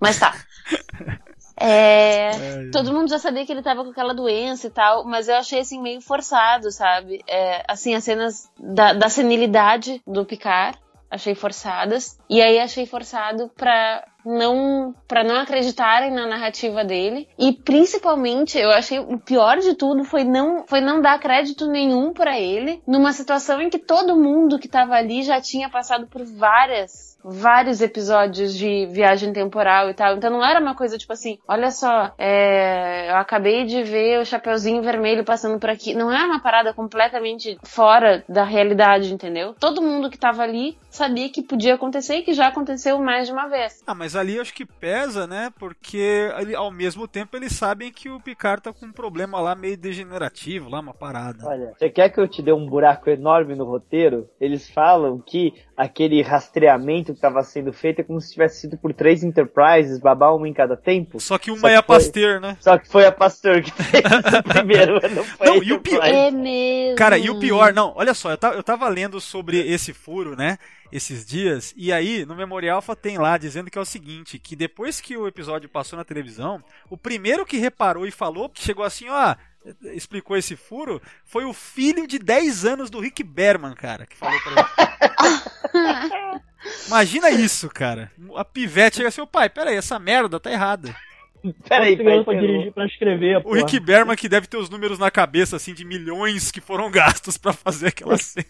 Mas tá. É, todo mundo já sabia que ele tava com aquela doença e tal, mas eu achei assim meio forçado, sabe? É, assim, as cenas da, da senilidade do Picard, achei forçadas. E aí achei forçado pra não para não acreditarem na narrativa dele e principalmente eu achei o pior de tudo foi não foi não dar crédito nenhum pra ele numa situação em que todo mundo que tava ali já tinha passado por várias vários episódios de viagem temporal e tal. Então não era uma coisa tipo assim, olha só, é, eu acabei de ver o Chapeuzinho Vermelho passando por aqui. Não é uma parada completamente fora da realidade, entendeu? Todo mundo que tava ali sabia que podia acontecer e que já aconteceu mais de uma vez. Ah, mas ali acho que pesa, né? Porque ali, ao mesmo tempo eles sabem que o Picard tá com um problema lá meio degenerativo, lá uma parada. Olha, você quer que eu te dê um buraco enorme no roteiro? Eles falam que aquele rastreamento que estava sendo feito é como se tivesse sido por três Enterprises, babar uma em cada tempo. Só que uma Só é a que foi- Pasteur, né? Só que foi a Pasteur que fez o primeiro, não foi Não, a e o pior-. É mesmo. Cara, e o pior, não, olha só, eu tava, eu tava lendo sobre esse furo, né? Esses dias, e aí no Memorial Alpha tem lá dizendo que é o seguinte: que depois que o episódio passou na televisão, o primeiro que reparou e falou, que chegou assim, ó, explicou esse furo, foi o filho de 10 anos do Rick Berman, cara, que falou pra ele. Imagina isso, cara. A pivete chega assim, ô pai, peraí, essa merda tá errada. Peraí, ganhando pra peraí, dirigir, pra escrever, O. Rick Berman que deve ter os números na cabeça, assim, de milhões que foram gastos pra fazer aquela cena.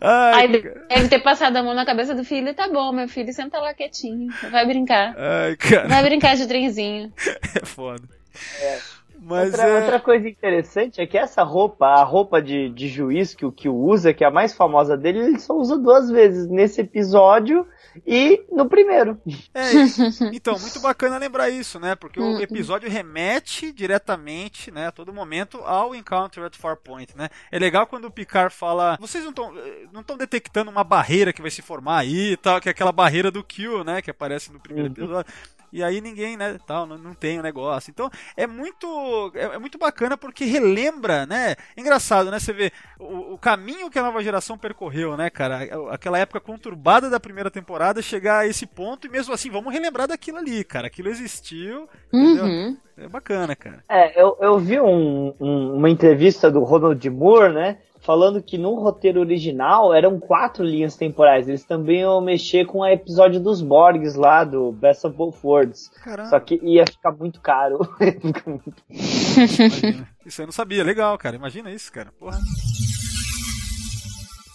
Ai, Aí deve ter passado a mão na cabeça do filho e tá bom, meu filho, senta lá quietinho. Vai brincar. ai, cara, Vai brincar de trenzinho. é foda. Mas Outra, é... outra coisa interessante é que essa roupa, a roupa de, de juiz que o que usa, que é a mais famosa dele, ele só usa duas vezes nesse episódio e no primeiro. É, então, muito bacana lembrar isso, né? Porque o episódio remete diretamente, né, a todo momento ao Encounter at Farpoint, né? É legal quando o Picard fala, vocês não estão não estão detectando uma barreira que vai se formar aí e tal, que é aquela barreira do Q, né, que aparece no primeiro episódio. E aí ninguém, né, tal, não, não tem o negócio. Então é muito é, é muito bacana porque relembra, né? Engraçado, né? Você vê o, o caminho que a nova geração percorreu, né, cara? Aquela época conturbada da primeira temporada, chegar a esse ponto e mesmo assim, vamos relembrar daquilo ali, cara. Aquilo existiu, entendeu? Uhum. É bacana, cara. É, eu, eu vi um- um- uma entrevista do Ronald Moore, né? Falando que no roteiro original eram quatro linhas temporais. Eles também iam mexer com o episódio dos Borgs lá, do Best of Both Worlds. Caramba. Só que ia ficar muito caro. Isso eu não sabia. Legal, cara. Imagina isso, cara. Porra.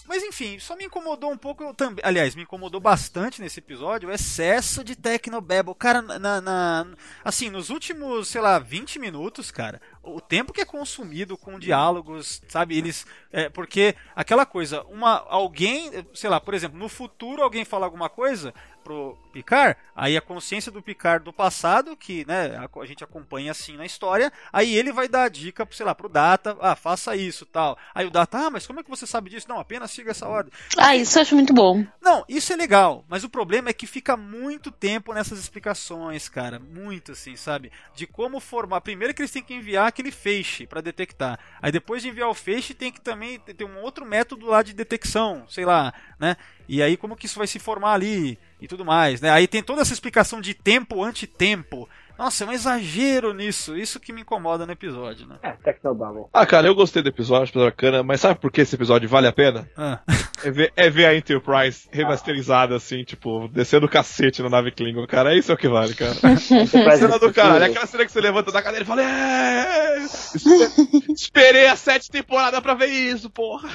Mas enfim, só me incomodou um pouco eu também. Aliás, me incomodou bastante nesse episódio o excesso de Tecnobabble. Cara, na, na- assim, nos últimos, sei lá, 20 minutos, cara, o tempo que é consumido com diálogos, sabe? Eles. É, porque aquela coisa, uma alguém, sei lá, por exemplo, no futuro alguém fala alguma coisa pro Picard, aí a consciência do Picard do passado, que né, a, a gente acompanha assim na história, aí ele vai dar a dica, sei lá, pro Data, ah, faça isso, tal. Aí o Data, ah, mas como é que você sabe disso? Não, apenas siga essa ordem. Ah, isso eu acho muito bom. Não, isso é legal, mas o problema é que fica muito tempo nessas explicações, cara, muito assim, sabe? De como formar. Primeiro que eles têm que enviar aquele feixe para detectar. Aí depois de enviar o feixe, tem que também ter um outro método lá de detecção, sei lá, né? E aí como que isso vai se formar ali e tudo mais, né? Aí tem toda essa explicação de tempo anti-tempo. Nossa, é um exagero nisso. Isso que me incomoda no episódio, né? É, Tecnobabble. Ah, cara, eu gostei do episódio, episódio bacana, mas sabe por que esse episódio vale a pena? Ah. É ver, é ver a Enterprise remasterizada, assim, tipo, descendo o cacete na nave Klingon, cara. É isso é o que vale, cara. cena do caralho. É aquela cena que você levanta da cadeira e fala, é, espe- esperei as sete temporadas pra ver isso, porra.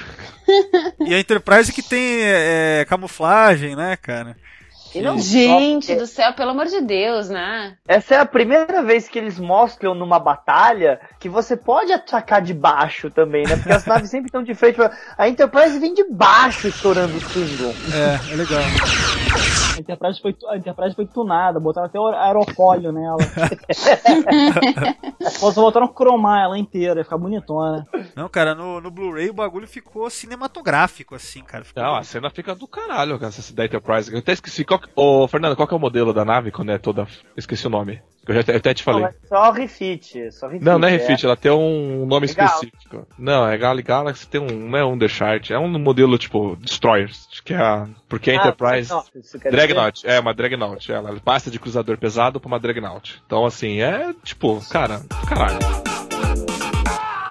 E a Enterprise que tem é, camuflagem, né, cara? E não Gente do céu, pelo amor de Deus, né? Essa é a primeira vez que eles mostram numa batalha que você pode atacar de baixo também, né? Porque as naves sempre estão de frente. pra- A Enterprise vem de baixo estourando o Klingon. É, é legal. A Enterprise foi, a Enterprise foi tunada, botaram até o aerofólio nela. Só só botaram cromar ela inteira, ficar bonitona. Não, cara, no, no Blu-ray o bagulho ficou cinematográfico, assim, cara. Ficou... Não, a cena fica do caralho, cara, essa da Enterprise. Eu até esqueci. Qual, Ô, Fernando, qual que é o modelo da nave quando é toda. Esqueci o nome. Eu, já, eu até te falei. Não, é só refit. Só refit Não, não é refit, ela tem um nome É específico. Não, é Gal Galaxy, tem um. Não é um The Chart, é um modelo tipo Destroyers, acho que é a. Porque a Enterprise. Ah, não, quer dizer- Dreadnought, é uma Dreadnought. Ela passa de cruzador pesado pra uma Dreadnought. Então, assim, é tipo, cara, caralho.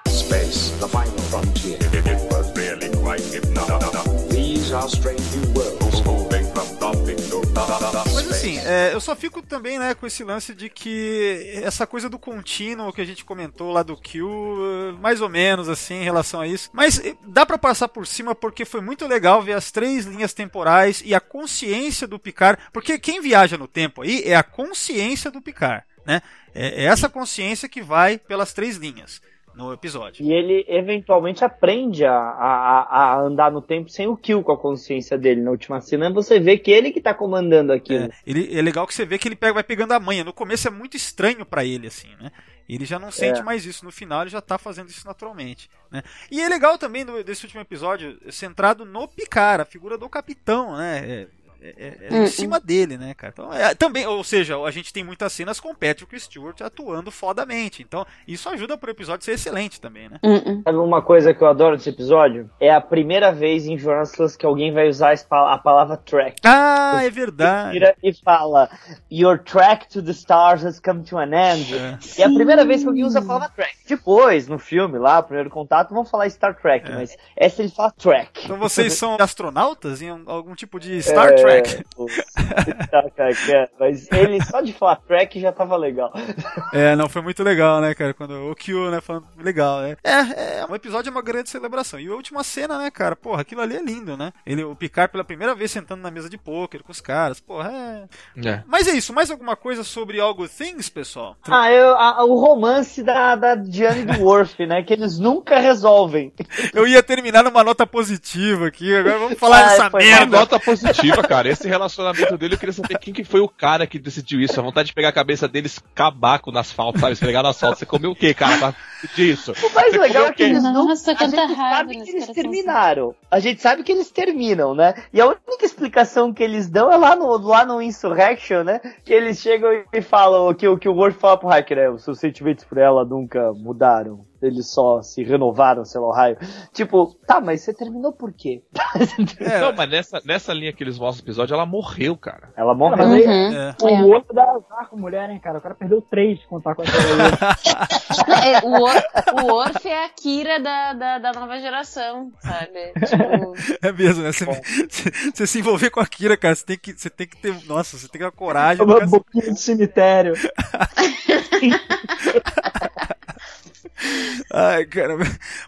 Space, the final frontier. It was really quite hypnotic. These are strange assim, é, eu só fico também, né, com esse lance de que essa coisa do contínuo que a gente comentou lá do eh, mais ou menos assim, em relação a isso. Mas eh, dá pra passar por cima porque foi muito legal ver as três linhas temporais e a consciência do Picard. Porque quem viaja no tempo aí é a consciência do Picard, né? É, é essa consciência que vai pelas três linhas no episódio. E ele eventualmente aprende a, a, a andar no tempo sem o kill com a consciência dele. Na última cena você vê que ele que tá comandando aquilo. É, ele, é legal que você vê que ele pega, vai pegando a manha. No começo é muito estranho pra ele, assim, né? Ele já não sente É. mais isso. No final ele já tá fazendo isso naturalmente. Né? E é legal também desse último episódio, centrado no Picard, a figura do capitão, né? É, é- é- é em Hum, cima dele, né, cara? Então, é, também, ou seja, a gente tem muitas cenas com Patrick Stewart atuando fodamente. Então, isso ajuda pro episódio ser excelente também, né? Uh-uh. Sabe uma coisa que eu adoro nesse episódio? É a primeira vez em Journalist que alguém vai usar a palavra track. Ah, é verdade. Vira e fala Your track to the stars has come to an end. É. E é a primeira vez que alguém usa a palavra track. Depois, no filme lá, o primeiro contato, vão falar Star Trek, mas essa ele fala track. Então vocês são astronautas em algum tipo de Star É, O- Star Trek, é. Mas ele só de falar track já tava legal. É, não, foi muito legal, né, cara? Quando o Q, né, falando legal, né? É, é, um episódio é uma grande celebração. E a última cena, né, cara? Porra, aquilo ali é lindo, né? Ele, o Picard pela primeira vez sentando na mesa de pôquer com os caras. Porra, é. É. Mas é isso, mais alguma coisa sobre Algo Things, pessoal? Ah, eu, a- o romance da, da Diane do Worf, né? Que eles nunca resolvem. Eu ia terminar numa nota positiva aqui, agora vamos falar Ai, dessa foi Uma merda. nota positiva, cara. Cara, esse relacionamento dele, eu queria saber quem que foi o cara que decidiu isso. A vontade de pegar a cabeça deles, cabaco no asfalto, sabe? Esfregar no asfalto. Você comeu o quê, cara, pra decidir isso? O mais Você legal é que o eles não. Nossa, a gente raiva sabe que eles terminaram. A gente sabe que eles terminam, né? E a única explicação que eles dão é lá no, lá no Insurrection, né? Que eles chegam e falam que, o- que o Worf fala pro Hiker, é, os seus sentimentos por ela nunca mudaram. Eles só se renovaram, sei lá, o raio. Tipo, tá, mas você terminou por quê? É, Não, mas nessa, nessa linha que eles mostram no episódio, ela morreu, cara. Ela morreu. Mas aí, Uhum. é. o É. outro dá azar com mulher, hein, cara. O cara perdeu três contar com essa aí. É, o, Or- o Orf é a Kira da, da, da nova geração, sabe? Tipo, É mesmo, né? Você, se envolver com a Kira, cara, você tem que, você tem que ter. Nossa, você tem que ter uma coragem. Uma boquinha de cemitério. Ai, cara,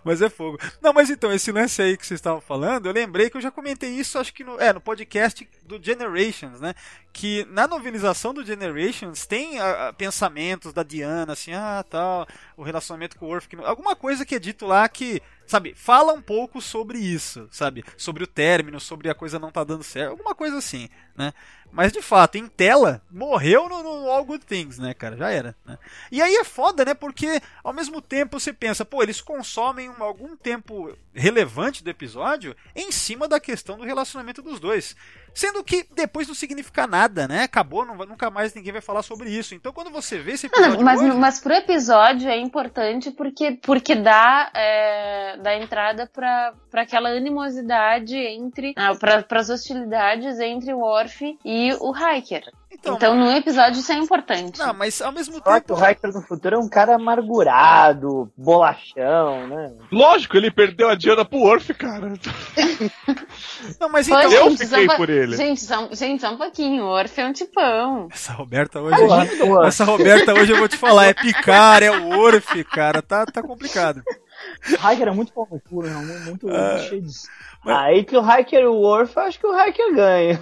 mas é fogo. Não, mas então, esse lance aí que vocês estavam falando, eu lembrei que eu já comentei isso, acho que no, é, no podcast do Generations, né? Que na novelização do Generations tem ah, ah, pensamentos da Diana, assim, ah, tal, o relacionamento com o não- alguma coisa que é dito lá que, sabe, fala um pouco sobre isso, sabe? Sobre o término, sobre a coisa não tá dando certo, alguma coisa assim, né? Mas de fato, em tela, morreu no, no All Good Things, né, cara? Já era. Né? E aí é foda, né? Porque ao mesmo tempo você pensa, pô, eles consomem um- algum tempo relevante do episódio em cima da questão do relacionamento dos dois. Sendo que depois não significa nada, né? Acabou, não nunca mais ninguém vai falar sobre isso. Então quando você vê esse episódio. Não, mas, hoje- mas pro episódio é importante porque, porque dá, é, dá entrada pra aquela animosidade entre. Ah, pra, pras hostilidades entre o Worf e o Hiker. Então, Então, no episódio isso é importante. Não, mas ao mesmo Só que tempo. o Hiker no futuro é um cara amargurado, bolachão, né? Lógico, ele perdeu a Diana pro Worf, cara. Não, mas Pô, então. eu gente, fiquei só um por po- ele. Gente, só, gente, só um pouquinho. O Worf é um tipão. Essa Roberta hoje. Porra, Essa Roberta hoje eu vou te falar, é picar, é o Orf, cara, tá, tá complicado. o Hiker é muito pau no cu, né? Muito, muito cheio de... Aí que o Hiker e o Worf, acho que o Hiker ganha.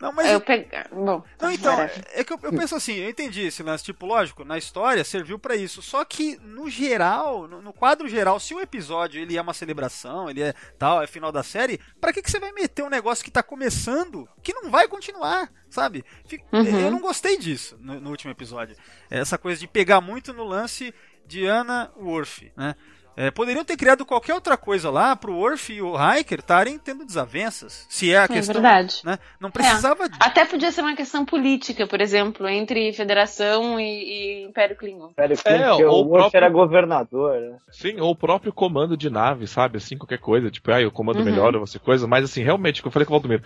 Não, mas Eu pegar. Bom, Não, então, é que eu, eu penso assim, eu entendi esse lance, tipo, lógico, na história serviu pra isso. Só que, no geral, no, no quadro geral, se o episódio ele é uma celebração, ele é tal, é final da série, pra que, que você vai meter um negócio que tá começando que não vai continuar, sabe? Fica- Uhum. Eu não gostei disso no, no último episódio. Essa coisa de pegar muito no lance de Anna Worf, né? É, poderiam ter criado qualquer outra coisa lá pro Worf e o Hiker estarem tendo desavenças. Se é a É questão. verdade. Né? Não precisava de. Até podia ser uma questão política, por exemplo, entre Federação e, e Império Klingon. Sério, É, porque o ou o Worf próprio- era governador, né? Sim, ou o próprio comando de nave, sabe? Assim, qualquer coisa. Tipo, ah, o comando Uhum. melhor ou você coisa. Mas assim, realmente, o que eu falei com o Valdomiro.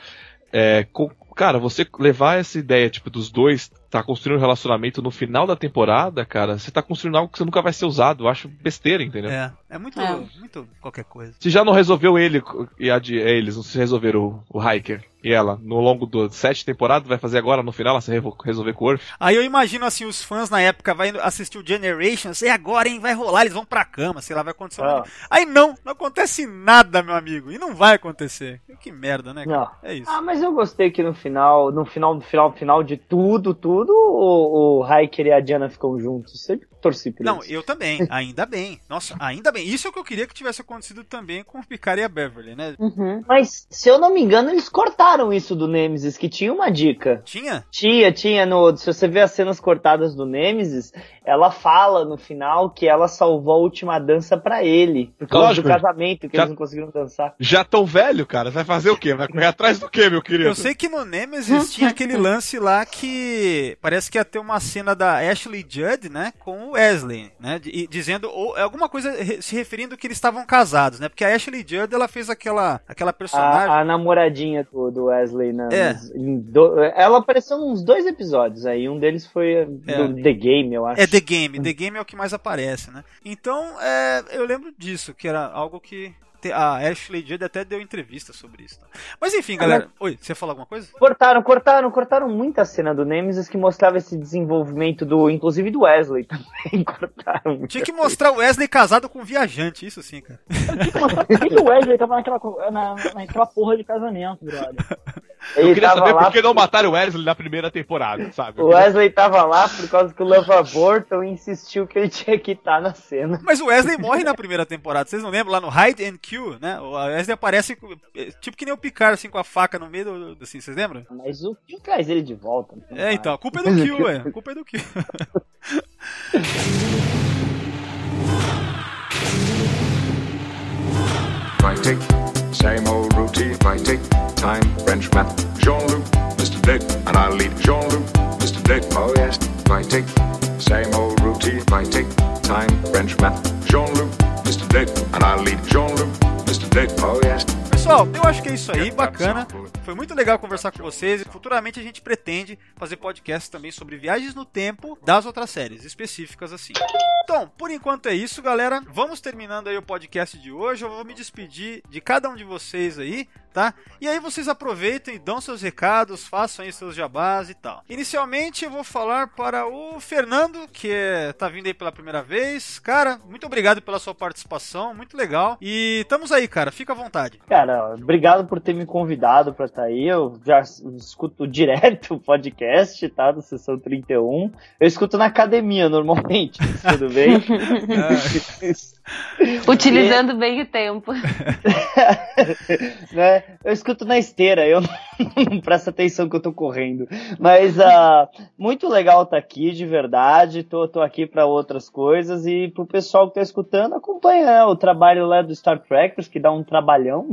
É, co- cara, você levar essa ideia, tipo, dos dois tá construindo um relacionamento no final da temporada, cara, você tá construindo algo que você nunca vai ser usado. Eu acho besteira, entendeu? É, é muito, É. muito qualquer coisa. Se já não resolveu ele e a de, eles, não se resolveram o, o Hiker e ela no longo das sete temporadas, vai fazer agora no final ela se resolver com o Worf? Aí eu imagino assim, os fãs na época vai assistir o Generations, e agora, hein, vai rolar, eles vão pra cama, sei lá, vai acontecer. Ah. Aí não, não acontece nada, meu amigo, e não vai acontecer. Que merda, né? cara? Não. É isso. Ah, mas eu gostei que no final, no final, no final, final de tudo, tudo, o, o Hiker e a Diana ficam juntos. Sempre torci por Não, isso. eu também, ainda bem. Nossa, ainda bem. Isso é o que eu queria que tivesse acontecido também com o Picard e a Beverly, né? Uhum. Mas, se eu não me engano, eles cortaram isso do Nemesis, que tinha uma dica. Tinha? Tinha, tinha, no, se você ver as cenas cortadas do Nemesis, ela fala no final que ela salvou a última dança pra ele. Por causa Lógico. do casamento, que Já- eles não conseguiram dançar. Já tão velho, cara, vai fazer o quê? Vai correr atrás do quê, meu querido? Eu sei que no Nemesis tinha aquele lance lá que parece que ia ter uma cena da Ashley Judd, né, com o Wesley, né, dizendo ou alguma coisa re- se referindo que eles estavam casados, né? Porque a Ashley Judd ela fez aquela aquela personagem A, a namoradinha do, do Wesley na, É. do- ela apareceu nos dois episódios aí. Um deles foi do É. The Game, eu acho. É The Game, The Game é o que mais aparece, né? Então, é, eu lembro disso, que era algo que a Ashley Judd até deu entrevista sobre isso. tá? Mas enfim, galera. Oi, você ia falar alguma coisa? Cortaram, cortaram, cortaram muita cena do Nemesis que mostrava esse desenvolvimento do, inclusive do Wesley também. cortaram. Tinha que mostrar o Wesley casado com um viajante, isso sim, cara. Por que que o Wesley tava naquela, na, naquela porra de casamento, brother? Eu Ele queria tava saber por que não mataram o Wesley na primeira temporada, sabe? O Wesley tava lá por causa que o Lava Burton insistiu que ele tinha que estar na cena. Mas o Wesley morre na primeira temporada, vocês não lembram? Lá no Hide and Kill, né? O Wesley aparece é, tipo que nem o Picard, assim, com a faca no meio do. Assim, vocês lembram? Mas o que traz ele de volta? É, então, a culpa é do Kill, ué. A culpa é do Kill. Writing, same old routine. Writing, time, French math. Jean-Luc, Mr. Dick, and I'll lead Jean-Luc, Mr. Dick. Oh yes. Writing, same old routine. Writing, time, French math. Jean-Luc, Mr. Dick, and I'll lead Jean-Luc, Mr. Dick. Oh yes. Pessoal, eu acho que é isso aí, bacana. Foi muito legal conversar com vocês e futuramente a gente pretende fazer podcasts também sobre viagens no tempo das outras séries específicas assim. Então, por enquanto é isso, galera. Vamos terminando aí o podcast de hoje. Eu vou me despedir de cada um de vocês aí, tá? E aí vocês aproveitem e dão seus recados, façam aí seus jabás e tal. Inicialmente eu vou falar para o Fernando, que é, tá vindo aí pela primeira vez. Cara, muito obrigado pela sua participação, muito legal. E estamos aí, cara. Fica à vontade. Cara, obrigado por ter me convidado pra estar aí. Eu já escuto direto o podcast, tá? Do Sessão 31. Eu escuto na academia normalmente, tudo bem? Utilizando bem o tempo. né? Eu escuto na esteira, eu não, não presto atenção que eu tô correndo. Mas ah, muito legal estar aqui, de verdade. Tô, tô aqui para outras coisas. E pro pessoal que tá escutando, acompanha né, o trabalho lá do Star Trekkers, que dá um trabalhão,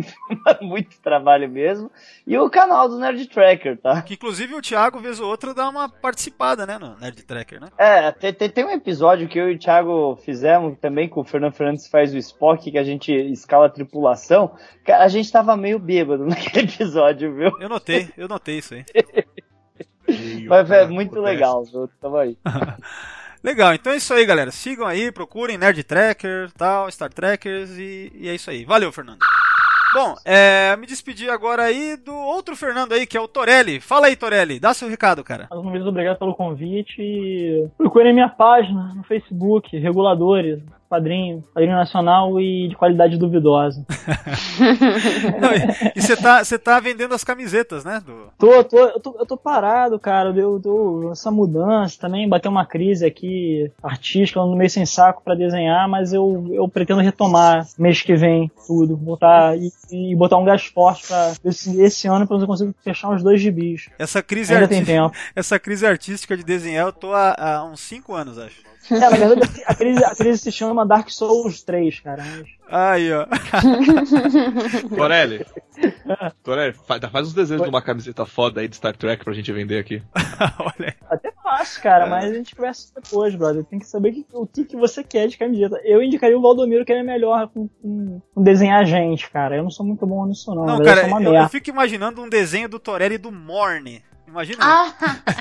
muito trabalho mesmo. E o canal do Nerd Tracker, tá? Que inclusive o Thiago, vez ou outra, dá uma participada, né, no Nerd Tracker, né? É, tem, tem, tem um episódio que eu e o Thiago fizemos também, com o Fernando Fernandes faz o Spock, que a gente escala a tripulação. Cara, a gente tava meio bêbado naquele episódio, viu? Eu notei, eu notei isso aí. Mas é muito legal, viu? Tamo aí. Legal, então é isso aí, galera. Sigam aí, procurem Nerd Tracker, tal, Star Trekkers e, e é isso aí. Valeu, Fernando. Bom, é, me despedir agora aí do outro Fernando aí, que é o Torelli. Fala aí, Torelli, dá seu recado, cara. Mais uma vez, obrigado pelo convite. e Procurem minha página no Facebook, Reguladores, Padrinho, Padrinho Nacional e de qualidade duvidosa. Não, e- você tá, tá vendendo as camisetas, né? Do... Tô, tô, eu, tô, eu tô parado, cara. Eu tô essa mudança também, bateu uma crise aqui artística, eu ando meio sem saco pra desenhar, mas eu, eu pretendo retomar mês que vem tudo, botar e, e botar um gás forte pra esse, esse ano pra eu conseguir fechar uns dois gibis. Essa crise, Ainda tem arti- tempo. essa crise artística de desenhar eu tô há, há uns 5 anos, acho. É, na verdade, a crise, a crise se chama Dark Souls 3, cara. Aí, ó. Torelli. Torelli, fa- faz uns desenhos de uma camiseta foda aí de Star Trek pra gente vender aqui. Olha aí. Até fácil, cara, mas a gente conversa depois, brother. Tem que saber que- o que, que você quer de camiseta. Eu indicaria o Valdomiro, que ele é melhor com, com- com desenhar gente, cara. Eu não sou muito bom nisso, não. Não, cara, eu eu, fico imaginando um desenho do Torelli do Morne. Imagina. Ah,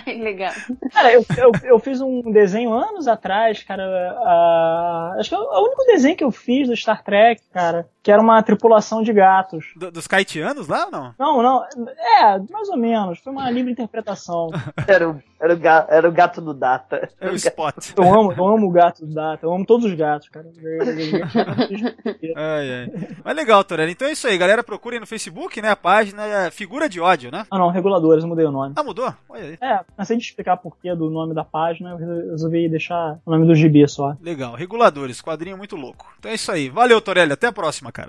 legal. Cara, eu, eu, eu fiz um desenho anos atrás, cara. acho que é o único desenho que eu fiz do Star Trek, cara, que era uma tripulação de gatos. Do- dos Kaitianos lá ou não? Não, não, é, mais ou menos. Foi uma livre interpretação. Era o, era o, ga- era o gato do Data. É o Spot. Eu amo, eu amo o gato do Data, eu amo todos os gatos, cara. Ai, ai. Mas legal, Torelli. Então é isso aí, galera. Procurem no Facebook, né? A página é Figura de Ódio, né? Ah, não, reguladores, eu mudei o nome. Ah, mudou? Olha aí. É, cansei de explicar por que do nome da página, eu resolvi deixar o nome do gibi só. Legal. Reguladores, quadrinho muito louco. Então é isso aí. Valeu, Torelli. Até a próxima, cara.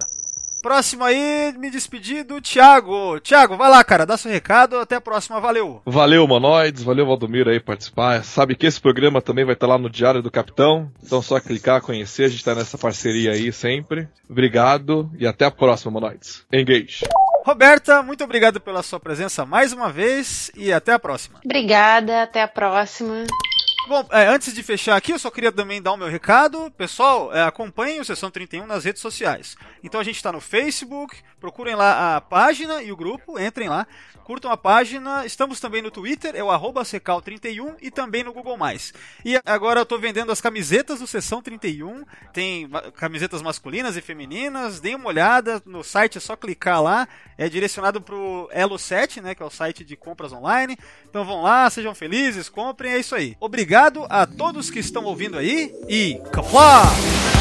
Próximo aí, me despedir do Thiago. Thiago, vai lá, cara. Dá seu recado. Até a próxima. Valeu. Valeu, Monoides, valeu, Valdomiro aí participar. Sabe que esse programa também vai estar lá no Diário do Capitão, então só clicar, conhecer, a gente tá nessa parceria aí sempre. Obrigado e até a próxima, Monoides. Engage. Roberta, muito obrigado pela sua presença mais uma vez e até a próxima. Obrigada, até a próxima. Bom, é, antes de fechar aqui, eu só queria também dar o meu recado. Pessoal, é, acompanhem o Sessão 31 nas redes sociais. Então a gente está no Facebook, procurem lá a página e o grupo, entrem lá, curtam a página. Estamos também no Twitter, é o arroba Secal31 e também no Google+. E agora eu estou vendendo as camisetas do Sessão 31, tem camisetas masculinas e femininas, deem uma olhada no site, é só clicar lá, é direcionado para o Elo 7, né, que é o site de compras online. Então vão lá, sejam felizes, comprem, é isso aí. Obrigado a todos que estão ouvindo aí e Kapla!